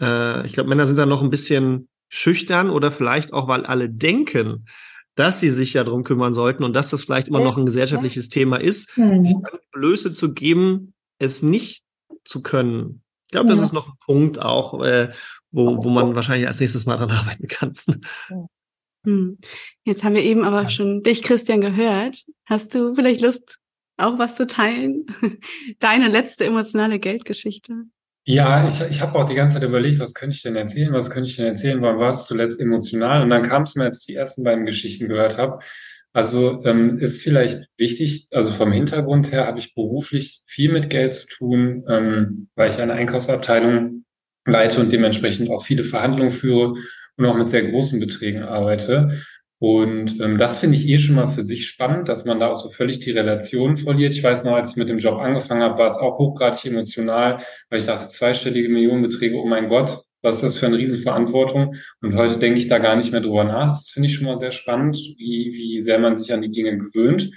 Äh, ich glaube, Männer sind da noch ein bisschen schüchtern oder vielleicht auch, weil alle denken, dass sie sich ja drum kümmern sollten und dass das vielleicht immer noch ein gesellschaftliches Thema ist, mhm. sich dann Blöße zu geben, es nicht zu können. Ich glaube, das ist noch ein Punkt auch, äh, wo, wo man wahrscheinlich als nächstes Mal dran arbeiten kann. Hm. Jetzt haben wir eben aber schon dich, Christian, gehört. Hast du vielleicht Lust, auch was zu teilen? Deine letzte emotionale Geldgeschichte? Ja, ich, ich habe auch die ganze Zeit überlegt, was könnte ich denn erzählen, was könnte ich denn erzählen, wann war es zuletzt emotional? Und dann kam es mir, als ich die ersten beiden Geschichten gehört habe. Also ähm, ist vielleicht wichtig, also vom Hintergrund her habe ich beruflich viel mit Geld zu tun, ähm, weil ich eine Einkaufsabteilung leite und dementsprechend auch viele Verhandlungen führe und auch mit sehr großen Beträgen arbeite. Und ähm, das finde ich eh schon mal für sich spannend, dass man da auch so völlig die Relation verliert. Ich weiß noch, als ich mit dem Job angefangen habe, war es auch hochgradig emotional, weil ich dachte, zweistellige Millionenbeträge, oh mein Gott, was ist das für eine Riesenverantwortung? Und heute denke ich da gar nicht mehr drüber nach. Das finde ich schon mal sehr spannend, wie, wie sehr man sich an die Dinge gewöhnt.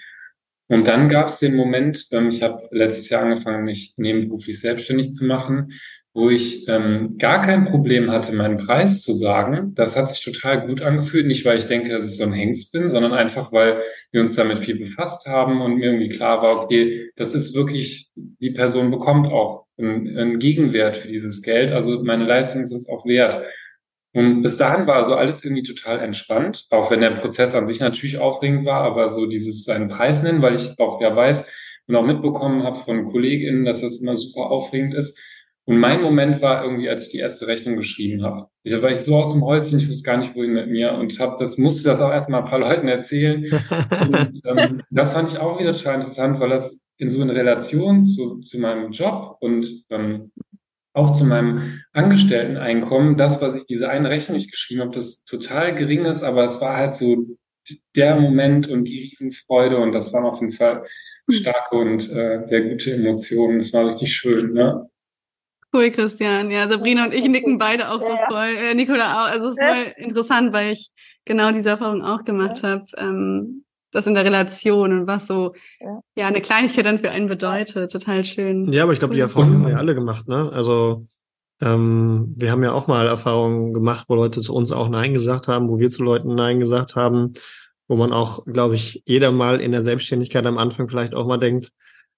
Und dann gab es den Moment, ähm, ich habe letztes Jahr angefangen, mich nebenberuflich selbstständig zu machen wo ich ähm, gar kein Problem hatte, meinen Preis zu sagen. Das hat sich total gut angefühlt. Nicht, weil ich denke, dass ich so ein Hengst bin, sondern einfach, weil wir uns damit viel befasst haben und mir irgendwie klar war, okay, das ist wirklich, die Person bekommt auch einen, einen Gegenwert für dieses Geld. Also meine Leistung ist es auch wert. Und bis dahin war so alles irgendwie total entspannt, auch wenn der Prozess an sich natürlich aufregend war, aber so dieses seinen Preis nennen, weil ich auch ja weiß und auch mitbekommen habe von KollegInnen, dass das immer super aufregend ist und mein Moment war irgendwie, als ich die erste Rechnung geschrieben habe. Da war ich so aus dem Häuschen, ich wusste gar nicht, wohin mit mir und habe das musste das auch erstmal ein paar Leuten erzählen. und, ähm, das fand ich auch wieder total interessant, weil das in so einer Relation zu, zu meinem Job und ähm, auch zu meinem Angestellteneinkommen, das, was ich diese eine Rechnung nicht geschrieben habe, das total gering ist, aber es war halt so der Moment und die Riesenfreude und das waren auf jeden Fall starke und äh, sehr gute Emotionen. Das war richtig schön. Ne? Cool, Christian. Ja, Sabrina und ich nicken beide auch so ja, voll. Äh, Nicola auch. Also es ist voll interessant, weil ich genau diese Erfahrung auch gemacht ja. habe. Ähm, das in der Relation und was so ja. ja. eine Kleinigkeit dann für einen bedeutet. Total schön. Ja, aber ich glaube, die Erfahrung haben wir ja alle gemacht, ne? Also ähm, wir haben ja auch mal Erfahrungen gemacht, wo Leute zu uns auch Nein gesagt haben, wo wir zu Leuten Nein gesagt haben, wo man auch, glaube ich, jeder mal in der Selbstständigkeit am Anfang vielleicht auch mal denkt,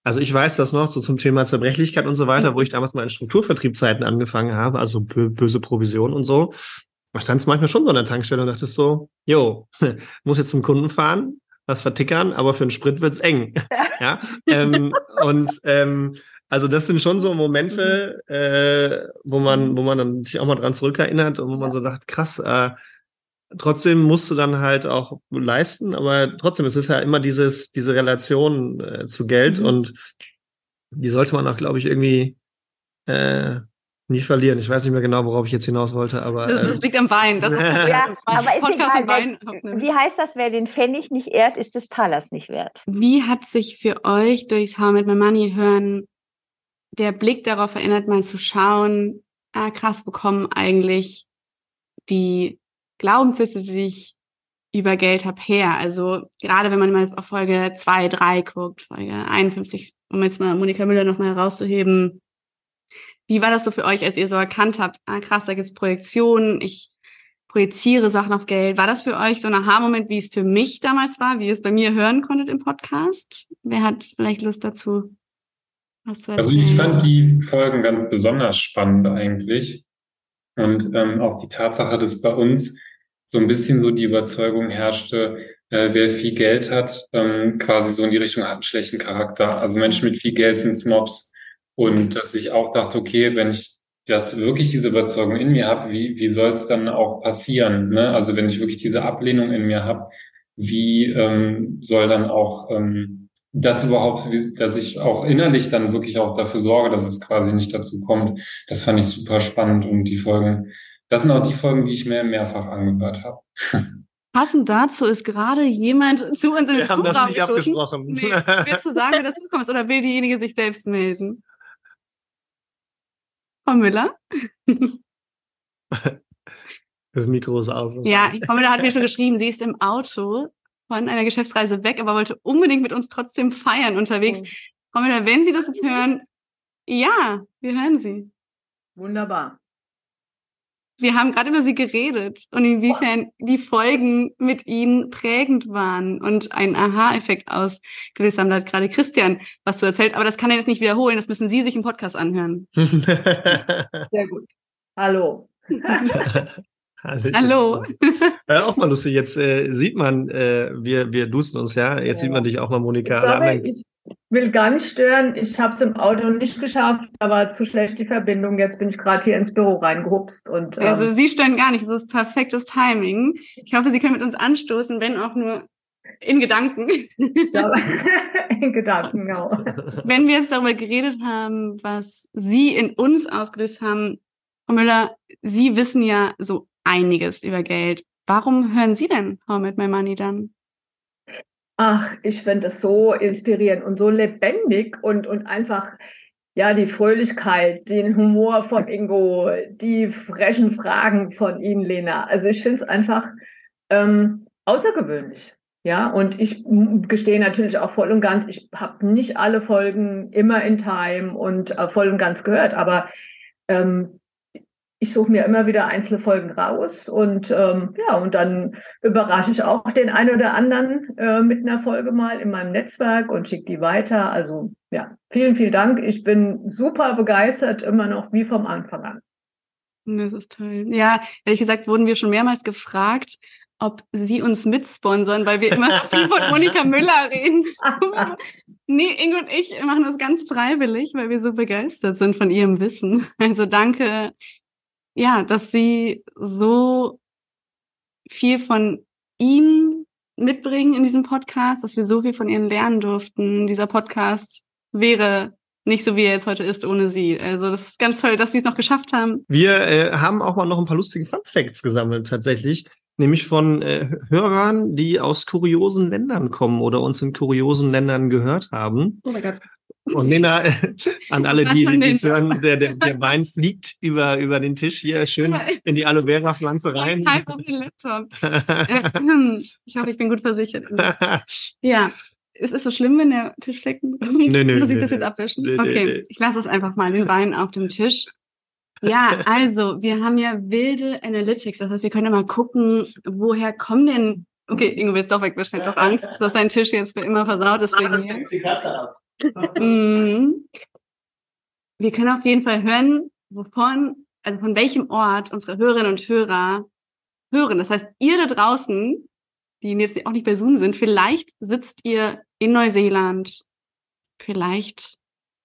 also ich weiß das noch, so zum Thema Zerbrechlichkeit und so weiter, wo ich damals mal in Strukturvertriebszeiten angefangen habe, also böse Provision und so. Da stand es manchmal schon so an der Tankstelle und dachte so, jo, muss jetzt zum Kunden fahren, was vertickern, aber für einen Sprit wird's eng. ja. Ähm, und ähm, also das sind schon so Momente, mhm. äh, wo man, wo man dann sich auch mal dran zurückerinnert und wo man so sagt, krass, äh, trotzdem musst du dann halt auch leisten, aber trotzdem, es ist ja immer dieses, diese Relation äh, zu Geld mhm. und die sollte man auch, glaube ich, irgendwie äh, nie verlieren. Ich weiß nicht mehr genau, worauf ich jetzt hinaus wollte, aber. Das, das ähm, liegt am Wein. Das ist ja, aber ist egal, Wein wie heißt das, wer den Pfennig nicht ehrt, ist des Talers nicht wert. Wie hat sich für euch durchs How Met My Money hören der Blick darauf erinnert, mal zu schauen, ah, krass, wo kommen eigentlich die Glaubenssätze, die ich über Geld habe, her? Also gerade wenn man mal auf Folge 2, 3 guckt, Folge 51, um jetzt mal Monika Müller nochmal herauszuheben, wie war das so für euch, als ihr so erkannt habt, ah krass, da gibt's Projektionen, ich projiziere Sachen auf Geld. War das für euch so ein Aha-Moment, wie es für mich damals war, wie ihr es bei mir hören konntet im Podcast? Wer hat vielleicht Lust dazu? Also ich fand die Folgen ganz besonders spannend eigentlich. Und ähm, auch die Tatsache, dass bei uns so ein bisschen so die Überzeugung herrschte, äh, wer viel Geld hat, ähm, quasi so in die Richtung hat einen schlechten Charakter. Also Menschen mit viel Geld sind Snobs. Und dass ich auch dachte, okay, wenn ich das wirklich diese Überzeugung in mir habe, wie, wie soll es dann auch passieren? Ne? Also wenn ich wirklich diese Ablehnung in mir habe, wie ähm, soll dann auch ähm, das überhaupt, dass ich auch innerlich dann wirklich auch dafür sorge, dass es quasi nicht dazu kommt. Das fand ich super spannend und die Folgen, das sind auch die Folgen, die ich mir mehrfach angehört habe. Passend dazu ist gerade jemand zu uns in den Wir haben das nicht abgesprochen. Nee, willst du sagen, wer das ist oder will diejenige sich selbst melden? Frau Müller? Das Mikro ist aus. Ja, Frau Müller hat mir schon geschrieben, sie ist im Auto von einer Geschäftsreise weg, aber wollte unbedingt mit uns trotzdem feiern unterwegs. Oh. Frau Müller, wenn Sie das jetzt hören, ja, wir hören Sie. Wunderbar. Wir haben gerade über Sie geredet und inwiefern die Folgen mit Ihnen prägend waren und einen Aha-Effekt ausgelöst haben. Da hat gerade Christian was zu erzählt, aber das kann er jetzt nicht wiederholen. Das müssen Sie sich im Podcast anhören. Sehr gut. Hallo. Hallo. Ja, auch mal lustig. Jetzt äh, sieht man, äh, wir, wir duzen uns, ja. Jetzt ja. sieht man dich auch mal, Monika. Sorry, ich will gar nicht stören. Ich habe es im Auto nicht geschafft, aber zu schlecht die Verbindung. Jetzt bin ich gerade hier ins Büro reingehupst. Und, ähm, also Sie stören gar nicht. Das ist perfektes Timing. Ich hoffe, Sie können mit uns anstoßen, wenn auch nur in Gedanken. Ja, in Gedanken, genau. Wenn wir jetzt darüber geredet haben, was Sie in uns ausgelöst haben, Frau Müller, Sie wissen ja so einiges über Geld. Warum hören Sie denn How Met My Money dann? Ach, ich finde das so inspirierend und so lebendig und, und einfach, ja, die Fröhlichkeit, den Humor von Ingo, die frechen Fragen von Ihnen, Lena. Also ich finde es einfach ähm, außergewöhnlich. Ja, und ich gestehe natürlich auch voll und ganz, ich habe nicht alle Folgen immer in Time und äh, voll und ganz gehört, aber ähm, ich suche mir immer wieder einzelne Folgen raus und ähm, ja, und dann überrasche ich auch den einen oder anderen äh, mit einer Folge mal in meinem Netzwerk und schicke die weiter. Also ja, vielen, vielen Dank. Ich bin super begeistert, immer noch wie vom Anfang an. Das ist toll. Ja, ehrlich gesagt wurden wir schon mehrmals gefragt, ob sie uns mitsponsern, weil wir immer so viel von Monika Müller reden. nee, Ingo und ich machen das ganz freiwillig, weil wir so begeistert sind von ihrem Wissen. Also danke ja, dass sie so viel von ihnen mitbringen in diesem Podcast, dass wir so viel von ihnen lernen durften. Dieser Podcast wäre nicht so, wie er jetzt heute ist, ohne sie. Also das ist ganz toll, dass sie es noch geschafft haben. Wir äh, haben auch mal noch ein paar lustige Fun Facts gesammelt, tatsächlich. Nämlich von äh, Hörern, die aus kuriosen Ländern kommen oder uns in kuriosen Ländern gehört haben. Oh mein Gott. Und Nina, an alle, die, die, die hören, der, der, der Wein fliegt über, über den Tisch hier schön in die Aloe Vera Pflanze rein. Laptop. ich hoffe, ich bin gut versichert. Ja. Ist es so schlimm, wenn der Tisch Flecken? Nee, nee, Muss ich das jetzt abwischen? Okay, ich lasse es einfach mal, den Wein auf dem Tisch. Ja, also, wir haben ja wilde Analytics. Das heißt, wir können ja mal gucken, woher kommen denn Okay, Ingo willst doch wegwischen. Ich doch Angst, dass dein Tisch jetzt für immer versaut ist wegen mir. Mhm. Wir können auf jeden Fall hören, wovon, also von welchem Ort unsere Hörerinnen und Hörer hören. Das heißt, ihr da draußen, die jetzt auch nicht bei Zoom sind, vielleicht sitzt ihr in Neuseeland, vielleicht,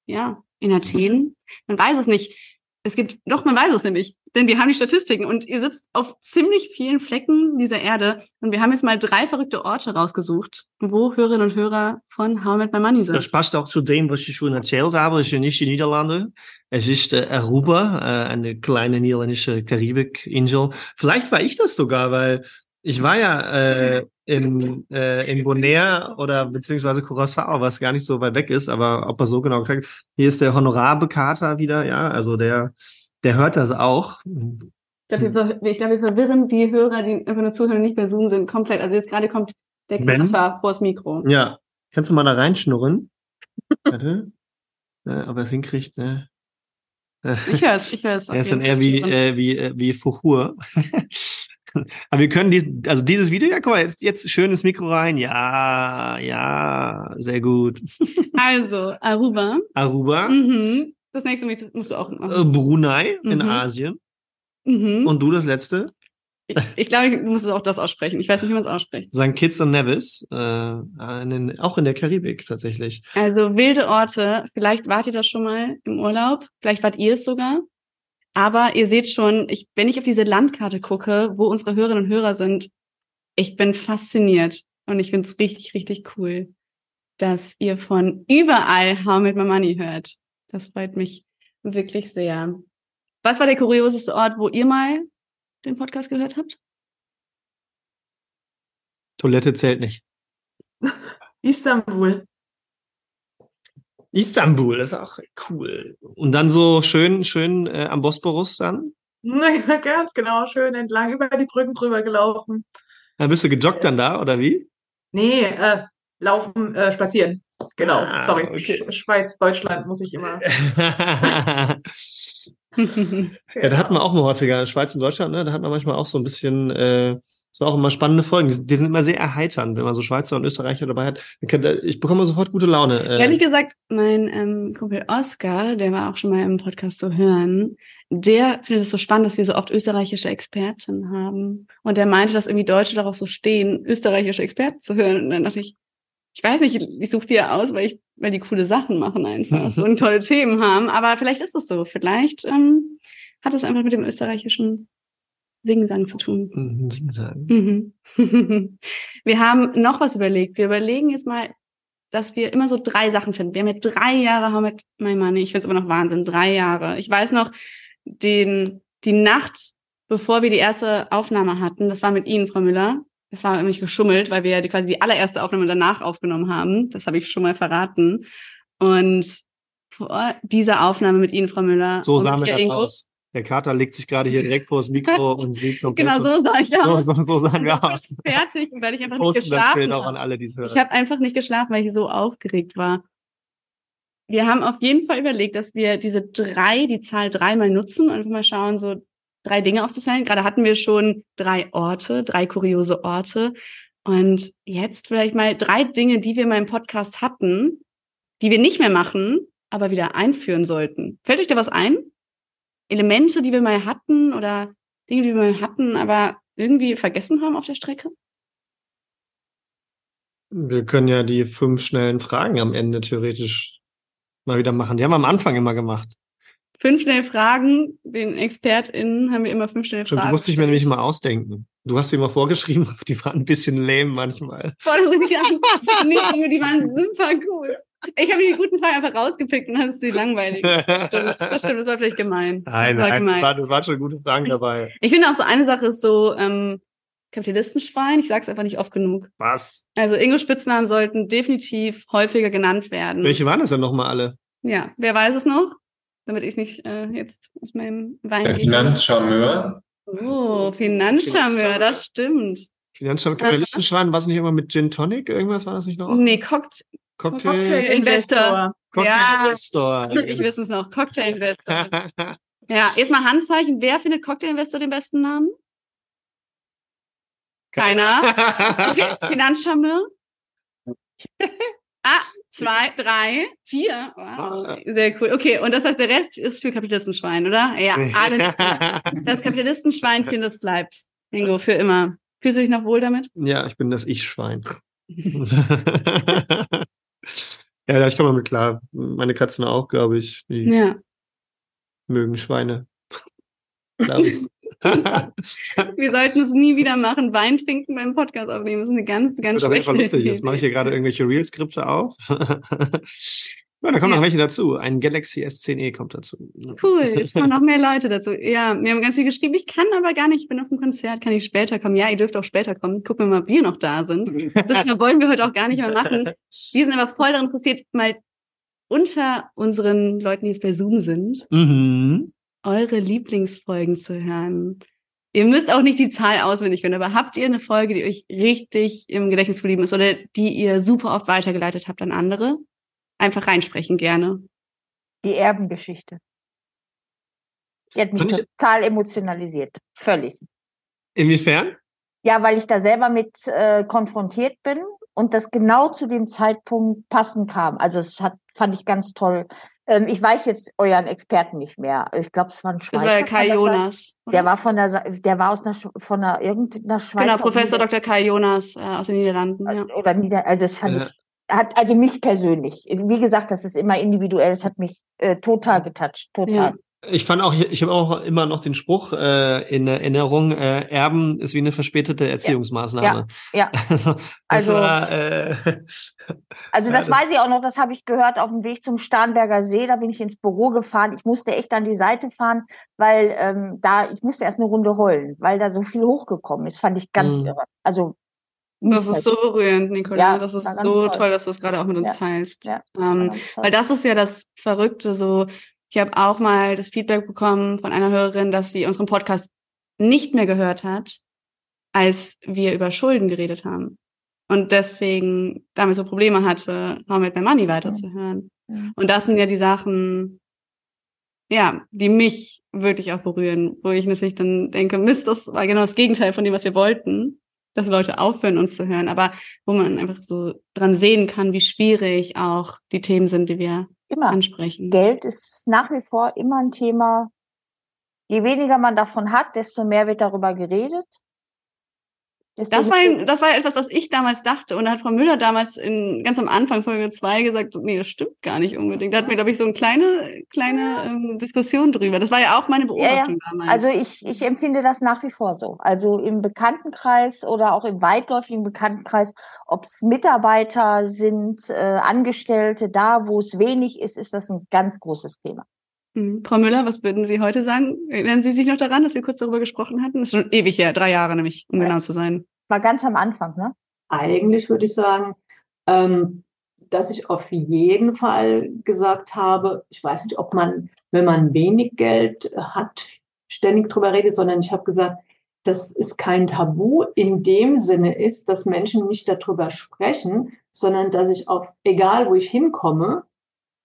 ja, in Athen. Man weiß es nicht. Es gibt, doch, man weiß es nämlich, denn wir haben die Statistiken und ihr sitzt auf ziemlich vielen Flecken dieser Erde und wir haben jetzt mal drei verrückte Orte rausgesucht, wo Hörerinnen und Hörer von How I Met My Money sind. Das passt auch zu dem, was ich schon erzählt habe. Es ist nicht die Niederlande. Es ist äh, Aruba, äh, eine kleine niederländische Karibikinsel. Vielleicht war ich das sogar, weil ich war ja äh, in, äh, in Bonaire oder beziehungsweise Curaçao, was gar nicht so weit weg ist, aber ob er so genau gesagt hier ist der Honorarbekater wieder, ja, also der, der hört das auch. Ich glaube, wir, glaub, wir verwirren die Hörer, die einfach nur zuhören und nicht bei Zoom sind, komplett. Also jetzt gerade kommt der Kater vors Mikro. Ja. Kannst du mal da reinschnurren? Warte. Ja, ob er es hinkriegt, ne? Ich höre es, ich höre es. Er ist dann eher wie, äh, wie, äh, wie Fuchur. Aber wir können dies, also dieses Video, ja, guck mal, jetzt, jetzt schön ins Mikro rein. Ja, ja, sehr gut. Also, Aruba. Aruba. Mhm. Das nächste musst du auch machen. Äh, Brunei mhm. in Asien. Mhm. Und du das letzte? Ich, ich glaube, du musst auch das aussprechen. Ich weiß nicht, wie man es ausspricht. St. Kitts und Nevis, äh, in auch in der Karibik tatsächlich. Also wilde Orte. Vielleicht wart ihr das schon mal im Urlaub. Vielleicht wart ihr es sogar. Aber ihr seht schon, ich, wenn ich auf diese Landkarte gucke, wo unsere Hörerinnen und Hörer sind, ich bin fasziniert und ich finde es richtig, richtig cool, dass ihr von überall How Met My Money hört. Das freut mich wirklich sehr. Was war der kurioseste Ort, wo ihr mal den Podcast gehört habt? Toilette zählt nicht. Istanbul. Istanbul, das ist auch cool. Und dann so schön, schön äh, am Bosporus dann? Ja, ganz genau, schön entlang über die Brücken drüber gelaufen. Dann bist du gejoggt dann da, oder wie? Nee, äh, laufen, äh, spazieren. Genau, ah, sorry. Okay. Schweiz, Deutschland muss ich immer. ja, da hat man auch mal häufiger Schweiz und Deutschland, ne? Da hat man manchmal auch so ein bisschen äh, so auch immer spannende Folgen. Die, die, sind immer sehr erheiternd, wenn man so Schweizer und Österreicher dabei hat. Ich bekomme sofort gute Laune. Äh. Ehrlich gesagt, mein ähm, Kumpel Oscar, der war auch schon mal im Podcast zu hören, der findet es so spannend, dass wir so oft österreichische Experten haben. Und der meinte, dass irgendwie Deutsche darauf so stehen, österreichische Experten zu hören. Und dann dachte ich, ich weiß nicht, ich suche die ja aus, weil ich, weil die coole Sachen machen einfach und tolle Themen haben. Aber vielleicht ist es so. Vielleicht ähm, hat es einfach mit dem österreichischen Singsang zu tun. Mhm, Singsang. Mhm. wir haben noch was überlegt. Wir überlegen jetzt mal, dass wir immer so drei Sachen finden. Wir haben jetzt drei Jahre How Met My Money. Ich finde es immer noch Wahnsinn. Drei Jahre. Ich weiß noch, den, die Nacht, bevor wir die erste Aufnahme hatten, das war mit Ihnen, Frau Müller. Das war nämlich geschummelt, weil wir ja die, quasi die allererste Aufnahme danach aufgenommen haben. Das habe ich schon mal verraten. Und vor dieser Aufnahme mit Ihnen, Frau Müller. So sahen wir aus. Der Kater legt sich gerade hier direkt vor das Mikro und sieht komplett. Genau, so sah ich aus. So, so, so sahen wir aus. Fertig, weil ich einfach nicht geschlafen habe. Ich habe einfach nicht geschlafen, weil ich so aufgeregt war. Wir haben auf jeden Fall überlegt, dass wir diese drei, die Zahl drei mal nutzen und einfach mal schauen, so drei Dinge aufzuzählen. Gerade hatten wir schon drei Orte, drei kuriose Orte. Und jetzt vielleicht mal drei Dinge, die wir mal im Podcast hatten, die wir nicht mehr machen, aber wieder einführen sollten. Fällt euch da was ein? Elemente, die wir mal hatten oder Dinge, die wir mal hatten, aber irgendwie vergessen haben auf der Strecke? Wir können ja die fünf schnellen Fragen am Ende theoretisch mal wieder machen. Die haben wir am Anfang immer gemacht. Fünf schnelle Fragen, den ExpertInnen haben wir immer fünf schnelle Fragen. Du musst dich mir nämlich mal ausdenken. Du hast sie immer vorgeschrieben, die waren ein bisschen lame manchmal. Boah, das ich an. Nee, die waren super cool. Ich habe die guten Fragen einfach rausgepickt und hast du die langweiligen. Das stimmt, das stimmt, das war vielleicht gemein. Nein, das nein, gemein. Das, war, das waren schon gute Fragen dabei. Ich finde auch so eine Sache ist so, ähm, Kapitalistenschwein. Ich sage es einfach nicht oft genug. Was? Also Ingo Spitznamen sollten definitiv häufiger genannt werden. Welche waren das denn nochmal alle? Ja, wer weiß es noch? Damit ich nicht äh, jetzt aus meinem Wein Der Finanzcharmeur. Oh, Finanzcharmeur, das stimmt. Finanzcharmeur, Kapitalistenschwein, war es nicht immer mit Gin Tonic? Irgendwas war das nicht noch? Nee, Cocktail. Cocktail, Cocktail Investor. Cocktail Ja. Investor. Ich weiß es noch. Cocktail Investor. Ja, jetzt mal Handzeichen. Wer findet Cocktail Investor den besten Namen? Keiner. Okay, Finanzcharmeur. ah, zwei, drei, vier. Wow, sehr cool. Okay, und das heißt, der Rest ist für Kapitalistenschwein, oder? Ja, alle. Das Kapitalistenschweinchen, das bleibt. Ingo, für immer. Fühlst du dich noch wohl damit? Ja, ich bin das Ich-Schwein. Ja, ich komme damit klar. Meine Katzen auch, glaube ich. Die Ja. mögen Schweine. Wir sollten es nie wieder machen. Wein trinken beim Podcast aufnehmen. Das ist eine ganz, ganz Das schlechte lustig. Jetzt mache ich hier gerade irgendwelche Real-Skripte auf. Ja, da kommen Ja. noch welche dazu. Ein Galaxy S10e kommt dazu. Cool, jetzt kommen noch mehr Leute dazu. Ja, wir haben ganz viel geschrieben. Ich kann aber gar nicht. Ich bin auf dem Konzert, kann ich später kommen. Ja, ihr dürft auch später kommen. Gucken wir mal, ob wir noch da sind. Das wollen wir heute auch gar nicht mehr machen. Wir sind aber voll daran interessiert, mal unter unseren Leuten, die jetzt bei Zoom sind, Mhm. eure Lieblingsfolgen zu hören. Ihr müsst auch nicht die Zahl auswendig können, aber habt ihr eine Folge, die euch richtig im Gedächtnis geblieben ist oder die ihr super oft weitergeleitet habt an andere? Einfach reinsprechen gerne. Die Erbengeschichte. Die hat mich Fand ich- total emotionalisiert. Völlig. Inwiefern? Ja, weil ich da selber mit äh, konfrontiert bin und das genau zu dem Zeitpunkt passend kam. Also es hat, fand ich ganz toll. Ähm, ich weiß jetzt euren Experten nicht mehr. Ich glaube, es war ein Das Schweizer. war ja Kai das? Jonas. oder? Der war von der, Sa- der war aus einer, von einer irgendeiner Schweizer. Genau, Professor Dr. Kai Jonas äh, aus den Niederlanden. Ja. Oder Nieder, also das fand Ja. ich, hat, also mich persönlich. Wie gesagt, das ist immer individuell. Es hat mich äh, total getoucht. Total. Ja. Ich fand auch, ich habe auch immer noch den Spruch äh, in Erinnerung, äh, Erben ist wie eine verspätete Erziehungsmaßnahme. ja. Also, das Also- war, äh, Also Ja, das das- weiß ich auch noch, das habe ich gehört auf dem Weg zum Starnberger See. Da bin ich ins Büro gefahren. Ich musste echt an die Seite fahren, weil ähm, da, ich musste erst eine Runde heulen, weil da so viel hochgekommen ist. Fand ich ganz Mhm. irre. Also Das ist so berührend, Nicola. Ja, das ist so toll. toll. dass du es gerade auch mit uns Ja. teilst. Ja, Ähm, weil das ist ja das Verrückte. So, ich habe auch mal das Feedback bekommen von einer Hörerin, dass sie unseren Podcast nicht mehr gehört hat, als wir über Schulden geredet haben. Und deswegen damit so Probleme hatte, How Made My Money weiterzuhören. Mhm. Und das sind ja die Sachen, ja, die mich wirklich auch berühren, wo ich natürlich dann denke, Mist, das war genau das Gegenteil von dem, was wir wollten, dass Leute aufhören, uns zu hören, aber wo man einfach so dran sehen kann, wie schwierig auch die Themen sind, die wir immer. ansprechen. Geld ist nach wie vor immer ein Thema. Je weniger man davon hat, desto mehr wird darüber geredet. Das war, ein, das war etwas, was ich damals dachte. Und da hat Frau Müller damals in, ganz am Anfang Folge 2 gesagt, nee, das stimmt gar nicht unbedingt. Da hatten wir, glaube ich, so eine kleine, kleine ähm, Diskussion drüber. Das war ja auch meine Ja, ja. Beobachtung damals. Also ich, ich empfinde das nach wie vor so. Also im Bekanntenkreis oder auch im weitläufigen Bekanntenkreis, ob es Mitarbeiter sind, äh, Angestellte, da wo es wenig ist, ist das ein ganz großes Thema. Hm. Frau Müller, was würden Sie heute sagen? Erinnern Sie sich noch daran, dass wir kurz darüber gesprochen hatten? Das ist schon ewig her, drei Jahre nämlich, um Ja. genau zu sein. War ganz am Anfang, ne? Eigentlich würde ich sagen, ähm, dass ich auf jeden Fall gesagt habe, ich weiß nicht, ob man, wenn man wenig Geld hat, ständig drüber redet, sondern ich habe gesagt, dass es kein Tabu in dem Sinne ist, dass Menschen nicht darüber sprechen, sondern dass ich auf, egal wo ich hinkomme,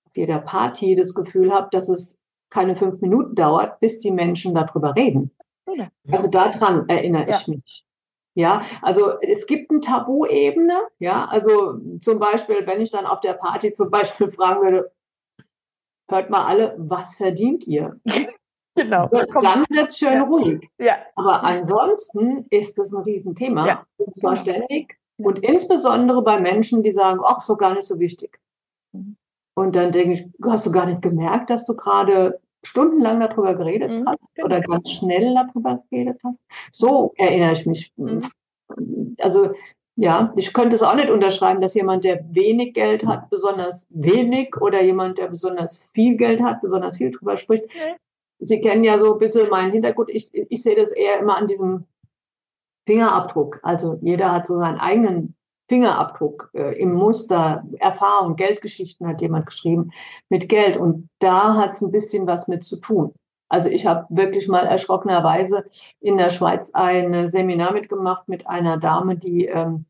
auf jeder Party das Gefühl habe, dass es keine fünf Minuten dauert, bis die Menschen darüber reden. Ja. Also daran erinnere ich mich. Ja, also es gibt eine Tabuebene, ja, also zum Beispiel, wenn ich dann auf der Party zum Beispiel fragen würde, hört mal alle, was verdient ihr? Genau. Dann wird es schön Ja. ruhig. Ja. Aber ansonsten ist das ein Riesenthema, Ja. und zwar ständig und insbesondere bei Menschen, die sagen, ach, so gar nicht so wichtig. Und dann denke ich, hast du gar nicht gemerkt, dass du gerade stundenlang darüber geredet Mhm, hast oder ganz schnell darüber geredet hast? So erinnere ich mich. Mhm. Also ja, ich könnte es auch nicht unterschreiben, dass jemand, der wenig Geld hat, besonders wenig oder jemand, der besonders viel Geld hat, besonders viel drüber spricht. Mhm. Sie kennen ja so ein bisschen meinen Hintergrund. Ich, ich sehe das eher immer an diesem Fingerabdruck. Also jeder hat so seinen eigenen Fingerabdruck äh, im Muster, Erfahrung, Geldgeschichten hat jemand geschrieben mit Geld. Und da hat es ein bisschen was mit zu tun. Also ich habe wirklich mal erschrockenerweise in der Schweiz ein Seminar mitgemacht mit einer Dame, die ähm,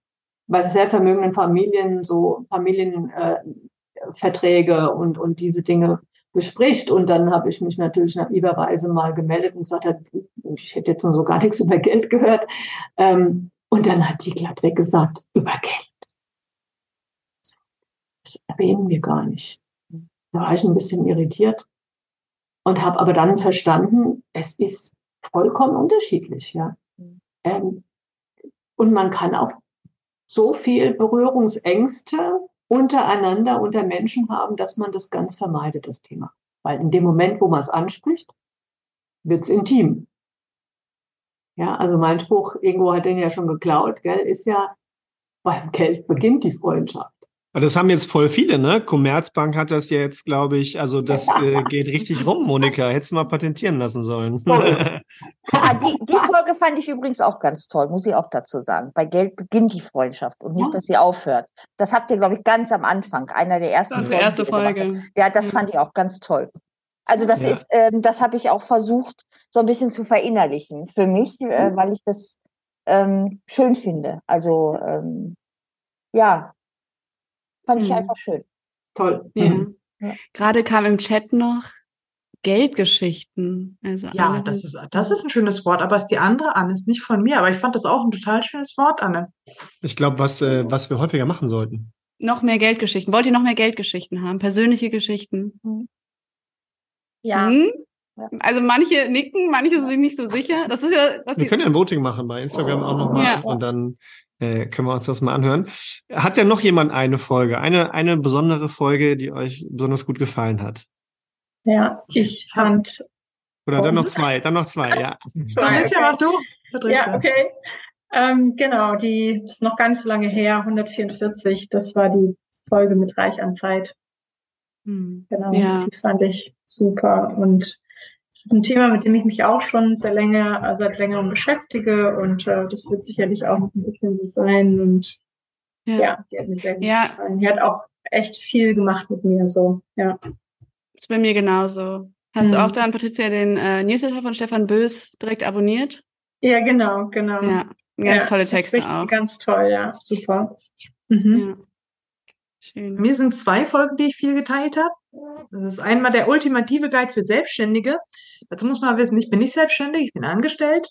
bei sehr vermögenden Familien so Familienverträge äh, und, und diese Dinge bespricht. Und dann habe ich mich natürlich naiverweise mal gemeldet und gesagt, ich hätte jetzt noch so gar nichts über Geld gehört. Ähm, und dann hat die glattweg gesagt, über Geld. Das erwähnen wir gar nicht. Da war ich ein bisschen irritiert und habe aber dann verstanden, es ist vollkommen unterschiedlich, ja. Ähm, und man kann auch so viel Berührungsängste untereinander, unter Menschen haben, dass man das ganz vermeidet, das Thema. Weil in dem Moment, wo man es anspricht, wird es intim. Ja, also mein Spruch, Ingo hat den ja schon geklaut, gell, ist ja, beim Geld beginnt die Freundschaft. Das haben jetzt voll viele, ne? Commerzbank hat das ja jetzt, glaube ich, also das äh, geht richtig rum, Monika. Hättest du mal patentieren lassen sollen. ah, die, die, Folge fand ich übrigens auch ganz toll, muss ich auch dazu sagen. Bei Geld beginnt die Freundschaft und nicht, ja. dass sie aufhört. Das habt ihr, glaube ich, ganz am Anfang, einer der ersten Folgen. erste Folge. Ja, das fand ich auch ganz toll. Also das ja. ist, ähm, das habe ich auch versucht, so ein bisschen zu verinnerlichen für mich, äh, weil ich das ähm, schön finde. Also ähm, ja, Fand ich mhm. einfach schön. Toll. Ja. Mhm. ja. Gerade kam im Chat noch Geldgeschichten. Also ja, das ist, das ist ein schönes Wort, aber es ist die andere Anne, ist nicht von mir, aber ich fand das auch ein total schönes Wort, Anne. Ich glaube, was, äh, was wir häufiger machen sollten. Noch mehr Geldgeschichten. Wollt ihr noch mehr Geldgeschichten haben? Persönliche Geschichten? Mhm. Ja. Hm? Also manche nicken, manche sind nicht so sicher. Das ist ja. wir können ja ein Voting machen bei Instagram auch nochmal ja. und dann äh, können wir uns das mal anhören. Hat ja noch jemand eine Folge, eine, eine besondere Folge, die euch besonders gut gefallen hat? Ja, ich fand. Oder dann noch zwei, dann noch zwei, ja. zwei, okay. mach du. Ja, okay. Ähm, genau, die ist noch ganz lange her, 144. Das war die Folge mit Reich an Zeit. Hm. Genau, ja. die fand ich super und ist ein Thema, mit dem ich mich auch schon sehr länger, äh, seit längerem beschäftige und äh, das wird sicherlich auch noch ein bisschen so sein und ja, ja die hat mir sehr gut ja. gefallen. Die hat auch echt viel gemacht mit mir, so, ja. ist bei mir genauso. Hast mhm. du auch dann, Patricia, den äh, Newsletter von Stefan Bös direkt abonniert? Ja, genau, genau. Ja, ganz ja, tolle Texte auch. Ganz toll, ja, super. Mhm. Ja. Schön. Mir sind zwei Folgen, die ich viel geteilt habe. Das ist einmal der ultimative Guide für Selbstständige. Dazu muss man wissen, ich bin nicht selbstständig, ich bin angestellt.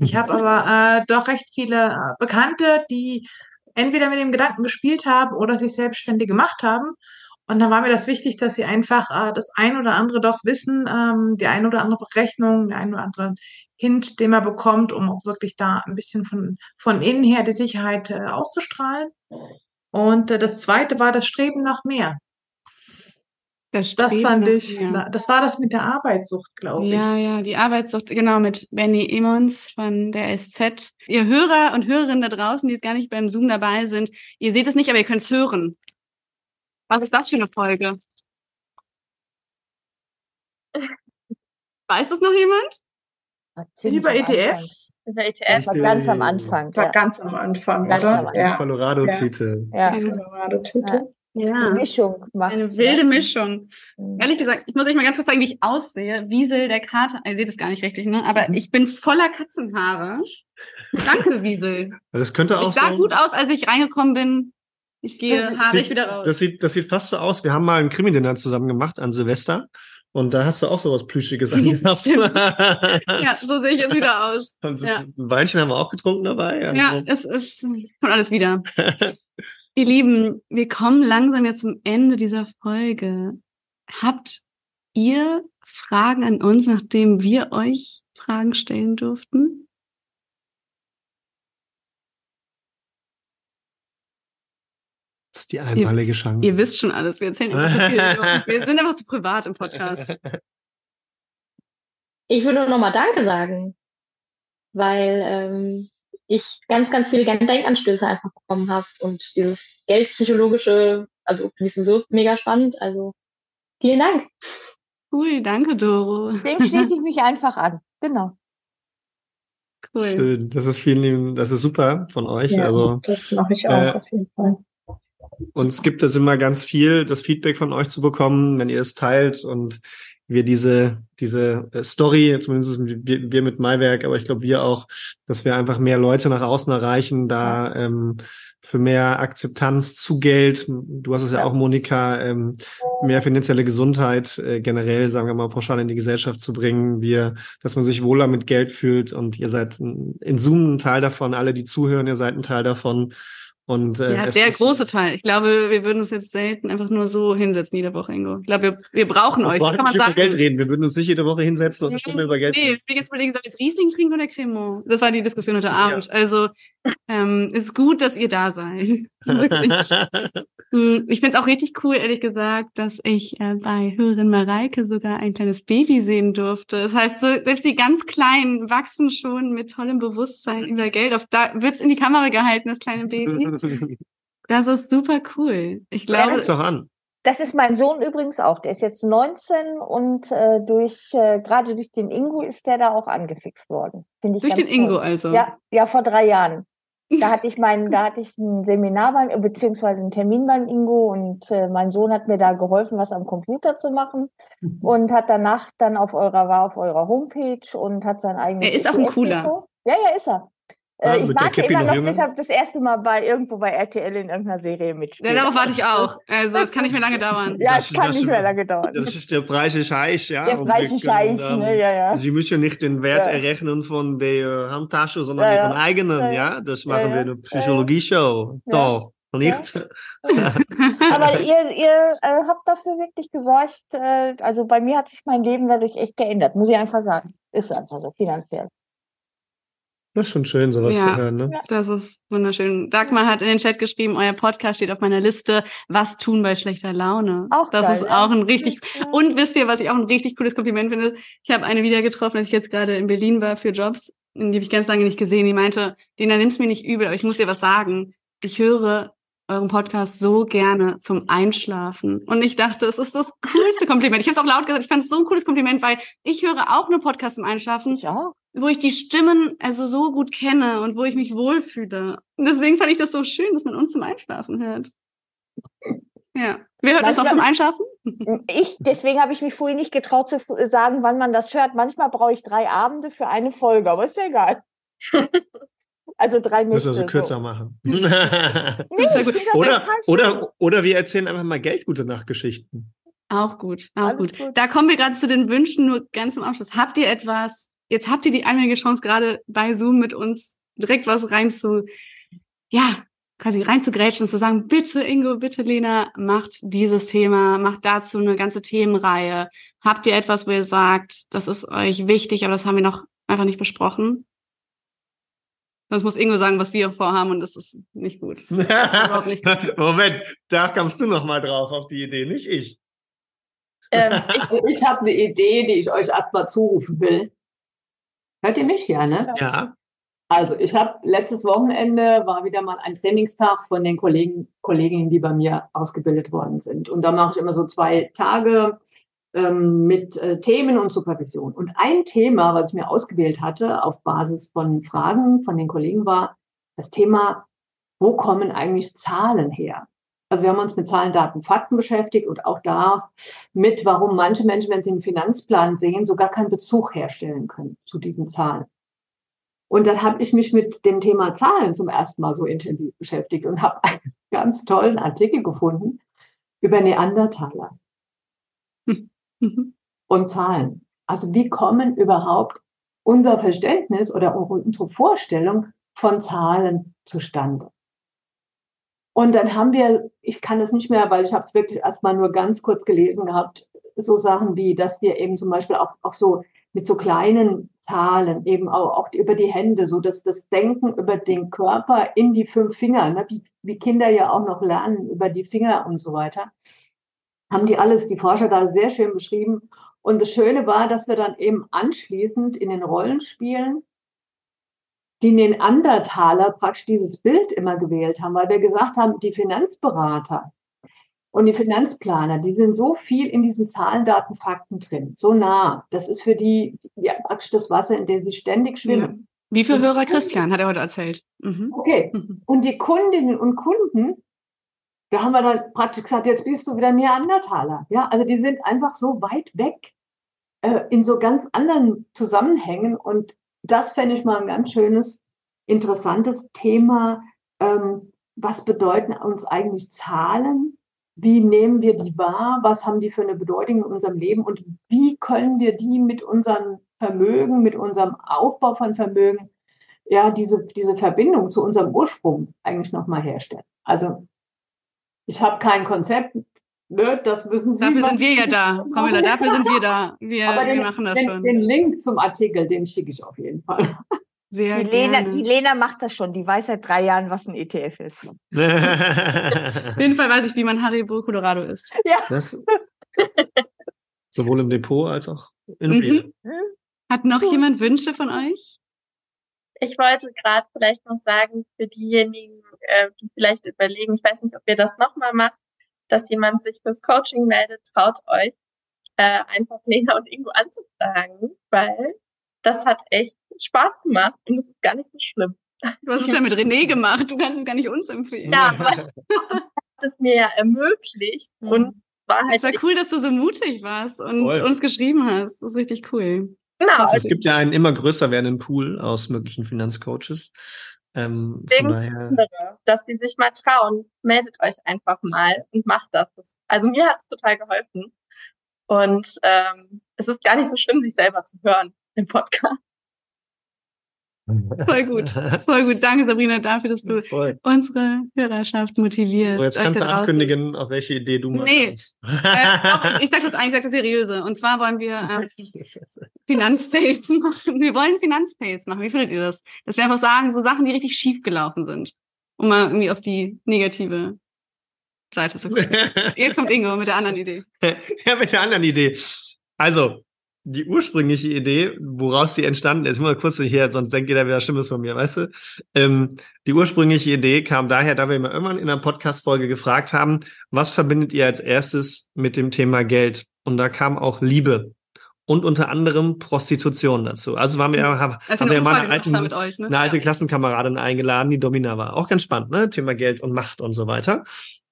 Ich habe aber äh, doch recht viele äh, Bekannte, die entweder mit dem Gedanken gespielt haben oder sich selbstständig gemacht haben. Und dann war mir das wichtig, dass sie einfach äh, das ein oder andere doch wissen, ähm, die ein oder andere Berechnung, den ein oder anderen Hint, den man bekommt, um auch wirklich da ein bisschen von, von innen her die Sicherheit äh, auszustrahlen. Und äh, das zweite war das Streben nach mehr. Das, das fand ich, mehr. das war das mit der Arbeitssucht, glaube ich. Ja, ja, die Arbeitssucht, genau, mit Benny Emmons von der SZ. Ihr Hörer und Hörerinnen da draußen, die jetzt gar nicht beim Zoom dabei sind, ihr seht es nicht, aber ihr könnt es hören. Was ist das für eine Folge? Weiß das noch jemand? Über ETFs? Über ETFs. Das war ganz am Anfang. War ja. ganz am Anfang, ganz oder? Am Anfang. Ja. Colorado-Tüte. Ja. Colorado-Tüte. Ja. Eine Mischung macht. Eine wilde Mischung. Mhm. Ehrlich gesagt, ich muss euch mal ganz kurz zeigen, wie ich aussehe. Wiesel der Kater. Ihr seht es gar nicht richtig, ne? Aber mhm. ich bin voller Katzenhaare. Danke, Wiesel. Das könnte auch Ich sah so gut aus, als ich reingekommen bin. Ich gehe haarig wieder raus. Das sieht, das sieht fast so aus. Wir haben mal ein Krimi-Dinner zusammen gemacht an Silvester. Und da hast du auch so was Plüschiges angehabt. ja, so sehe ich jetzt wieder aus. Und ja. Ein Weinchen haben wir auch getrunken dabei. Also. Ja, es ist, kommt alles wieder. Ihr Lieben, wir kommen langsam jetzt zum Ende dieser Folge. Habt ihr Fragen an uns, nachdem wir euch Fragen stellen durften? Das ist die einmalige ihr, Chance. Ihr wisst schon alles. Wir erzählen einfach so viel. wir sind einfach so privat im Podcast. Ich würde nur noch mal Danke sagen, weil ähm, ich ganz, ganz viele Denkanstöße einfach bekommen habe und dieses Geldpsychologische, also sowieso ist mega spannend. Also vielen Dank. Cool, danke, Doro. Dem schließe ich mich einfach an. Genau. Cool. Schön. Das ist vielen das ist super von euch. Ja, also, das mache ich auch äh, auf jeden Fall. Uns gibt es immer ganz viel, das Feedback von euch zu bekommen, wenn ihr es teilt und wir diese, diese äh, Story, zumindest wir, wir mit Maiwerk, aber ich glaube wir auch, dass wir einfach mehr Leute nach außen erreichen, da ähm, für mehr Akzeptanz zu Geld, du hast es ja, ja. auch, Monika, ähm, mehr finanzielle Gesundheit äh, generell, sagen wir mal, pauschal in die Gesellschaft zu bringen, wir, dass man sich wohler mit Geld fühlt und ihr seid in Zoom ein Teil davon, alle, die zuhören, ihr seid ein Teil davon und, äh, ja, der große Teil. Ich glaube, wir würden uns jetzt selten einfach nur so hinsetzen jede Woche, Ingo. Ich glaube, wir, wir brauchen euch. Wir kann man über Geld reden. Wir würden uns nicht jede Woche hinsetzen und eine Stunde über Geld nee, reden. Nee, jetzt überlegen, soll ich jetzt Riesling trinken oder Cremant? Das war die Diskussion heute Abend. Ja. Also, ähm, ist gut, dass ihr da seid. Hm, ich finde es auch richtig cool, ehrlich gesagt, dass ich äh, bei Hörerin Mareike sogar ein kleines Baby sehen durfte. Das heißt, so, selbst die ganz Kleinen wachsen schon mit tollem Bewusstsein über Geld. Auf, da wird's in die Kamera gehalten, das kleine Baby. Das ist super cool. Ich glaube. Ja, an. Das ist mein Sohn übrigens auch. Der ist jetzt 19 und äh, durch äh, gerade durch den Ingo ist der da auch angefixt worden. Finde ich durch den toll. Ingo also. Ja, ja, vor drei Jahren. Da hatte ich meinen, da hatte ich ein Seminar beim, beziehungsweise einen Termin beim Ingo und äh, mein Sohn hat mir da geholfen, was am Computer zu machen mhm. und hat danach dann auf eurer, war auf eurer Homepage und hat sein eigenes. Er ist auch ein cooler. Ja, ja, ist er. Äh, ich warte immer noch, deshalb das erste Mal bei irgendwo bei RTL in irgendeiner Serie mitspielen. Ja, darauf warte ich auch. Also es kann nicht mehr lange dauern. ja, es kann nicht mehr lange dauern. Das ist der Preis ist heiß, ja. Der Preis ist heiß, ne, ja, ja. Sie müssen nicht den Wert ja. errechnen von der Handtasche, sondern ja, ihren eigenen, ja. Das machen wir in der Psychologie-Show. Doch. Nicht? Aber ihr, ihr äh, habt dafür wirklich gesorgt. Äh, also bei mir hat sich mein Leben dadurch echt geändert, muss ich einfach sagen. Ist einfach so, finanziell. Das ist schon schön, sowas ja, zu hören, ne? Das ist wunderschön. Dagmar hat in den Chat geschrieben, euer Podcast steht auf meiner Liste. Was tun bei schlechter Laune? Auch Das geil, ist ja. auch ein richtig, und wisst ihr, was ich auch ein richtig cooles Kompliment finde? Ich habe eine wieder getroffen, als ich jetzt gerade in Berlin war für Jobs. Die habe ich ganz lange nicht gesehen. Die meinte, Dina, nimm's mir nicht übel, aber ich muss dir was sagen. Ich höre euren Podcast so gerne zum Einschlafen. Und ich dachte, es ist das coolste Kompliment. Ich habe es auch laut gesagt, ich fand es so ein cooles Kompliment, weil ich höre auch nur Podcasts zum Einschlafen. Ja wo ich die Stimmen also so gut kenne und wo ich mich wohlfühle. Und deswegen fand ich das so schön, dass man uns zum Einschlafen hört. Ja. Wer hört das auch zum Einschlafen? Ich, deswegen habe ich mich vorhin nicht getraut zu sagen, wann man das hört. Manchmal brauche ich drei Abende für eine Folge, aber ist ja egal. Also drei Nächte. Müssen wir so kürzer so. machen. nee, oder, oder, oder wir erzählen einfach mal Geldgute Nachtgeschichten. Auch gut, auch gut. gut. Da kommen wir gerade zu den Wünschen, nur ganz im Abschluss. Habt ihr etwas, jetzt habt ihr die einmalige Chance, gerade bei Zoom mit uns direkt was rein zu, ja, quasi rein zu grätschen und zu sagen, bitte Ingo, bitte Lena, macht dieses Thema, macht dazu eine ganze Themenreihe. Habt ihr etwas, wo ihr sagt, das ist euch wichtig, aber das haben wir noch einfach nicht besprochen? Sonst muss Ingo sagen, was wir vorhaben und das ist nicht gut. nicht gut. Moment, da kamst du noch mal drauf auf die Idee, nicht ich. Ähm, ich, ich habe eine Idee, die ich euch erstmal zurufen will. Hört ihr mich? Ja, ne? Ja. Also ich habe letztes Wochenende war wieder mal ein Trainingstag von den Kollegen, Kolleginnen, die bei mir ausgebildet worden sind. Und da mache ich immer so zwei Tage ähm, mit äh, Themen und Supervision. Und ein Thema, was ich mir ausgewählt hatte auf Basis von Fragen von den Kollegen, war das Thema, wo kommen eigentlich Zahlen her? Also wir haben uns mit Zahlen, Daten, Fakten beschäftigt und auch da mit, warum manche Menschen, wenn sie einen Finanzplan sehen, so gar keinen Bezug herstellen können zu diesen Zahlen. Und dann habe ich mich mit dem Thema Zahlen zum ersten Mal so intensiv beschäftigt und habe einen ganz tollen Artikel gefunden über Neandertaler und Zahlen. Also wie kommen überhaupt unser Verständnis oder unsere Vorstellung von Zahlen zustande? Und dann haben wir, ich kann es nicht mehr, weil ich habe es wirklich erstmal nur ganz kurz gelesen gehabt, so Sachen wie, dass wir eben zum Beispiel auch, auch so mit so kleinen Zahlen eben auch, auch über die Hände, so dass das Denken über den Körper in die fünf Finger, ne, wie, wie Kinder ja auch noch lernen über die Finger und so weiter, haben die alles, die Forscher da sehr schön beschrieben. Und das Schöne war, dass wir dann eben anschließend in den Rollenspielen die Neandertaler praktisch dieses Bild immer gewählt haben, weil wir gesagt haben, die Finanzberater und die Finanzplaner, die sind so viel in diesen Zahlen, Daten, Fakten drin, so nah. Das ist für die ja, praktisch das Wasser, in dem sie ständig schwimmen. Wie für Hörer Christian, hat er heute erzählt. Mhm. Okay. Mhm. Und die Kundinnen und Kunden, da haben wir dann praktisch gesagt, jetzt bist du wieder Neandertaler. Ja, also die sind einfach so weit weg äh, in so ganz anderen Zusammenhängen. Und das fände ich mal ein ganz schönes, interessantes Thema. Ähm, was bedeuten uns eigentlich Zahlen? Wie nehmen wir die wahr? Was haben die für eine Bedeutung in unserem Leben? Und wie können wir die mit unserem Vermögen, mit unserem Aufbau von Vermögen, ja, diese, diese Verbindung zu unserem Ursprung eigentlich nochmal herstellen? Also, ich habe kein Konzept, ne, das müssen Sie. Dafür sind wir ja da, Pamela, dafür sind wir da. Wir, den, wir machen das den, schon. Den Link zum Artikel, den schicke ich auf jeden Fall. Sehr die, Lena, die Lena macht das schon. Die weiß seit drei Jahren, was ein ETF ist. auf jeden Fall weiß ich, wie man Haribo Colorado ist. Ja. Das, sowohl im Depot als auch in mhm. Hat noch jemand Wünsche von euch? Ich wollte gerade vielleicht noch sagen, für diejenigen, äh, die vielleicht überlegen, ich weiß nicht, ob ihr das nochmal macht, dass jemand sich fürs Coaching meldet, traut euch, äh, einfach Lena und Ingo anzufragen, weil das hat echt Spaß gemacht und es ist gar nicht so schlimm. Du hast es ja mit René gemacht, du kannst es gar nicht uns empfehlen. Ja, aber hat es mir ja ermöglicht mhm. und war halt. Es war cool, dass du so mutig warst und Voll. uns geschrieben hast. Das ist richtig cool. Genau. Also es gibt ja einen immer größer werdenden Pool aus möglichen Finanzcoaches. Ähm, von daher... dass die sich mal trauen, meldet euch einfach mal und macht das. also mir hat es total geholfen. Und ähm, es ist gar nicht so schlimm, sich selber zu hören im Podcast. Voll gut, voll gut. Danke, Sabrina, dafür, dass du voll. unsere Hörerschaft motivierst. So, jetzt kannst du ankündigen, auf welche Idee du mal Nee, äh, ich sag das eigentlich, ich sag das seriöse. Und zwar wollen wir äh, Finanzfails machen. Wir wollen Finanzfails machen. Wie findet ihr das? Dass wir einfach sagen, so Sachen, die richtig schief gelaufen sind. Um mal irgendwie auf die negative Seite zu gucken. Jetzt kommt Ingo mit der anderen Idee. ja, mit der anderen Idee. Also, die ursprüngliche Idee, woraus die entstanden ist, mal kurz hier, sonst denkt jeder wieder Stimmes von mir, weißt du? Ähm, die ursprüngliche Idee kam daher, da wir immer irgendwann in einer Podcast-Folge gefragt haben, was verbindet ihr als erstes mit dem Thema Geld? Und da kam auch Liebe und unter anderem Prostitution dazu. Also waren wir, hm. haben, also haben wir mal eine, alten, euch, ne? eine alte ja. Klassenkameradin eingeladen, die Domina war. Auch ganz spannend, ne? Thema Geld und Macht und so weiter.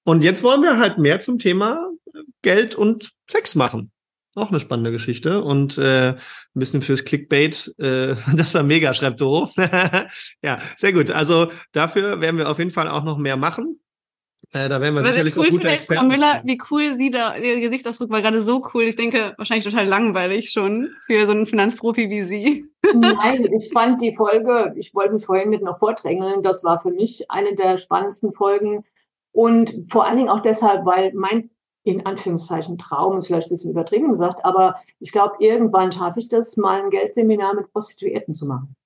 Und jetzt wollen wir halt mehr zum Thema Geld und Sex machen. Auch eine spannende Geschichte und äh, ein bisschen fürs Clickbait. Äh, das war mega, schreibt Doro. ja, sehr gut. Also dafür werden wir auf jeden Fall auch noch mehr machen. Äh, da werden wir Was sicherlich cool auch gute Experten. Frau Müller, wie cool sie da, ihr Gesichtsausdruck war gerade so cool. Ich denke, wahrscheinlich total langweilig schon für so einen Finanzprofi wie Sie. Nein, ich fand die Folge, ich wollte mich vorhin mit noch vordrängeln, das war für mich eine der spannendsten Folgen. Und vor allen Dingen auch deshalb, weil mein in Anführungszeichen Traum ist vielleicht ein bisschen übertrieben gesagt, aber ich glaube, irgendwann schaffe ich das, mal ein Geldseminar mit Prostituierten zu machen.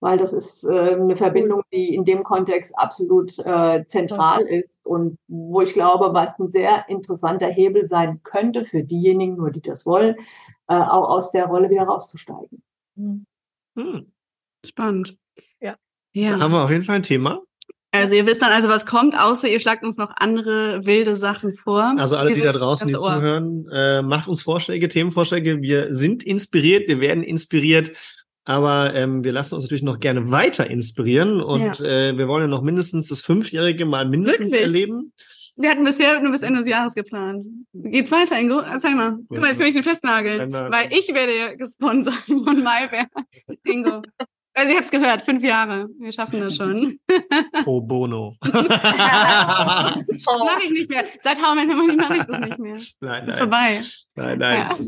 Weil das ist äh, eine Verbindung, die in dem Kontext absolut äh, zentral ist und wo ich glaube, was ein sehr interessanter Hebel sein könnte für diejenigen, nur die das wollen, äh, auch aus der Rolle wieder rauszusteigen. Hm. Spannend. Ja. ja. Da haben wir auf jeden Fall ein Thema. Also ihr wisst dann also, was kommt, außer ihr schlagt uns noch andere wilde Sachen vor. Also alle, die da draußen, die zuhören, äh, macht uns Vorschläge, Themenvorschläge. Wir sind inspiriert, wir werden inspiriert, aber ähm, wir lassen uns natürlich noch gerne weiter inspirieren und ja. äh, wir wollen ja noch mindestens das Fünfjährige mal mindestens Wirklich? erleben. Wir hatten bisher nur bis Ende des Jahres geplant. Geht's weiter, Ingo? Sag mal. Guck mal, jetzt kann ich den festnageln. Weil ich werde gesponsert von Mayberg. Ingo. Also ich habe es gehört, fünf Jahre. Wir schaffen das schon. Pro bono. das mache ich nicht mehr. Seit How I Met Money mache ich das nicht mehr. Nein, nein. Ist vorbei. Nein, nein. Ja.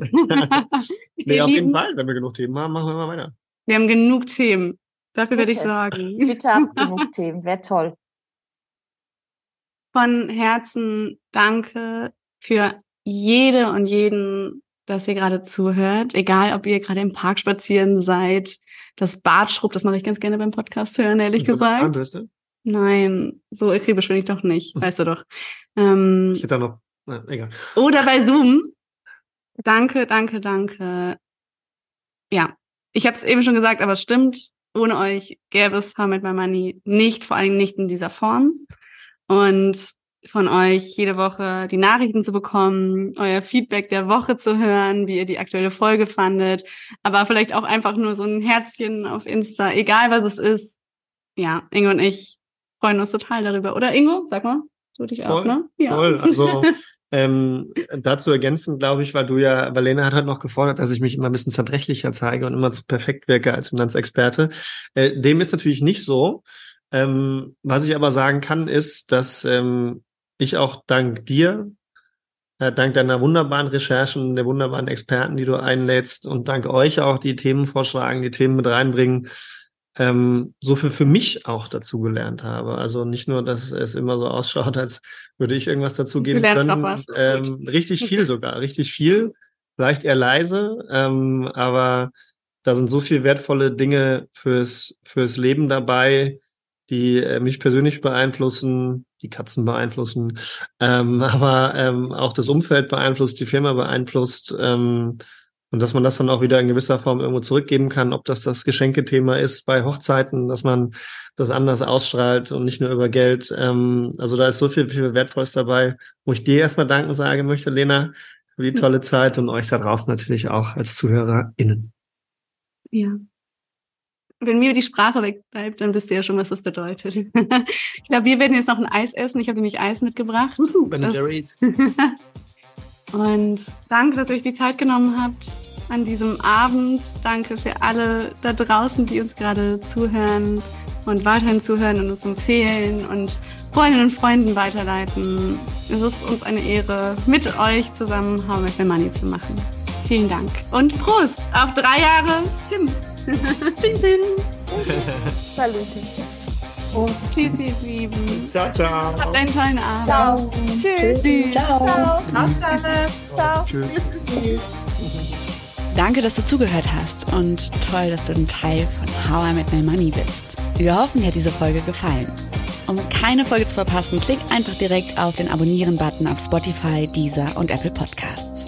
nee, auf jeden Fall, wenn wir genug Themen haben, machen wir mal weiter. Wir haben genug Themen. Dafür werde ich sagen. Bitte habt genug Themen. Wäre toll. Von Herzen danke für jede und jeden, dass ihr gerade zuhört. Egal, ob ihr gerade im Park spazieren seid, das Bart schrubbt, das mache ich ganz gerne beim Podcast hören, ehrlich so gesagt. Zahnbürste? Nein, so akribisch bin ich doch nicht, weißt du doch. Ähm, ich hätte da noch, na, egal. Oder bei Zoom. Danke, danke, danke. Ja, ich habe es eben schon gesagt, aber es stimmt. Ohne euch gäbe es How Met My Money nicht, vor allem nicht in dieser Form. Und von euch jede Woche die Nachrichten zu bekommen, euer Feedback der Woche zu hören, wie ihr die aktuelle Folge fandet, aber vielleicht auch einfach nur so ein Herzchen auf Insta, egal was es ist. Ja, Ingo und ich freuen uns total darüber. Oder Ingo, sag mal, du dich voll, auch, ne? Ja. Voll, also ähm, dazu ergänzend, glaube ich, weil du ja, weil Lena hat halt noch gefordert, dass ich mich immer ein bisschen zerbrechlicher zeige und immer zu perfekt wirke als Finanzexperte. Äh, dem ist natürlich nicht so. Ähm, was ich aber sagen kann, ist, dass ähm, ich auch dank dir, äh, dank deiner wunderbaren Recherchen, der wunderbaren Experten, die du einlädst und dank euch auch die Themen vorschlagen, die Themen mit reinbringen, ähm, so viel für mich auch dazu gelernt habe. Also nicht nur, dass es immer so ausschaut, als würde ich irgendwas dazugeben können. Noch was. Ähm, richtig viel sogar, richtig viel. Vielleicht eher leise, ähm, aber da sind so viel wertvolle Dinge fürs, fürs Leben dabei, die äh, mich persönlich beeinflussen, die Katzen beeinflussen, ähm, aber ähm, auch das Umfeld beeinflusst, die Firma beeinflusst ähm, und dass man das dann auch wieder in gewisser Form irgendwo zurückgeben kann, ob das das Geschenkethema ist bei Hochzeiten, dass man das anders ausstrahlt und nicht nur über Geld. Ähm, also da ist so viel, viel Wertvolles dabei, wo ich dir erstmal danken sagen möchte, Lena, für die tolle Zeit und euch da draußen natürlich auch als ZuhörerInnen. Ja, wenn mir die Sprache wegbleibt, dann wisst ihr ja schon, was das bedeutet. ich glaube, wir werden jetzt noch ein Eis essen. Ich habe nämlich Eis mitgebracht. Ben Jerry's. Und danke, dass ihr euch die Zeit genommen habt an diesem Abend. Danke für alle da draußen, die uns gerade zuhören und weiterhin zuhören und uns empfehlen und Freundinnen und Freunden weiterleiten. Es ist uns eine Ehre, mit euch zusammen How I Money zu machen. Vielen Dank und Prost auf drei Jahre Tim. tschin, tschin. Salute. Und tschüss, ihr Lieben. Ciao, ciao. Habt einen tollen Abend. Ciao. Tschüss. Tschüss. Ciao. Ciao. Ciao. Tschüss. Danke, dass du zugehört hast und toll, dass du ein Teil von How I Met My Money bist. Wir hoffen, dir hat diese Folge gefallen. Um keine Folge zu verpassen, klick einfach direkt auf den Abonnieren-Button auf Spotify, Deezer und Apple Podcasts.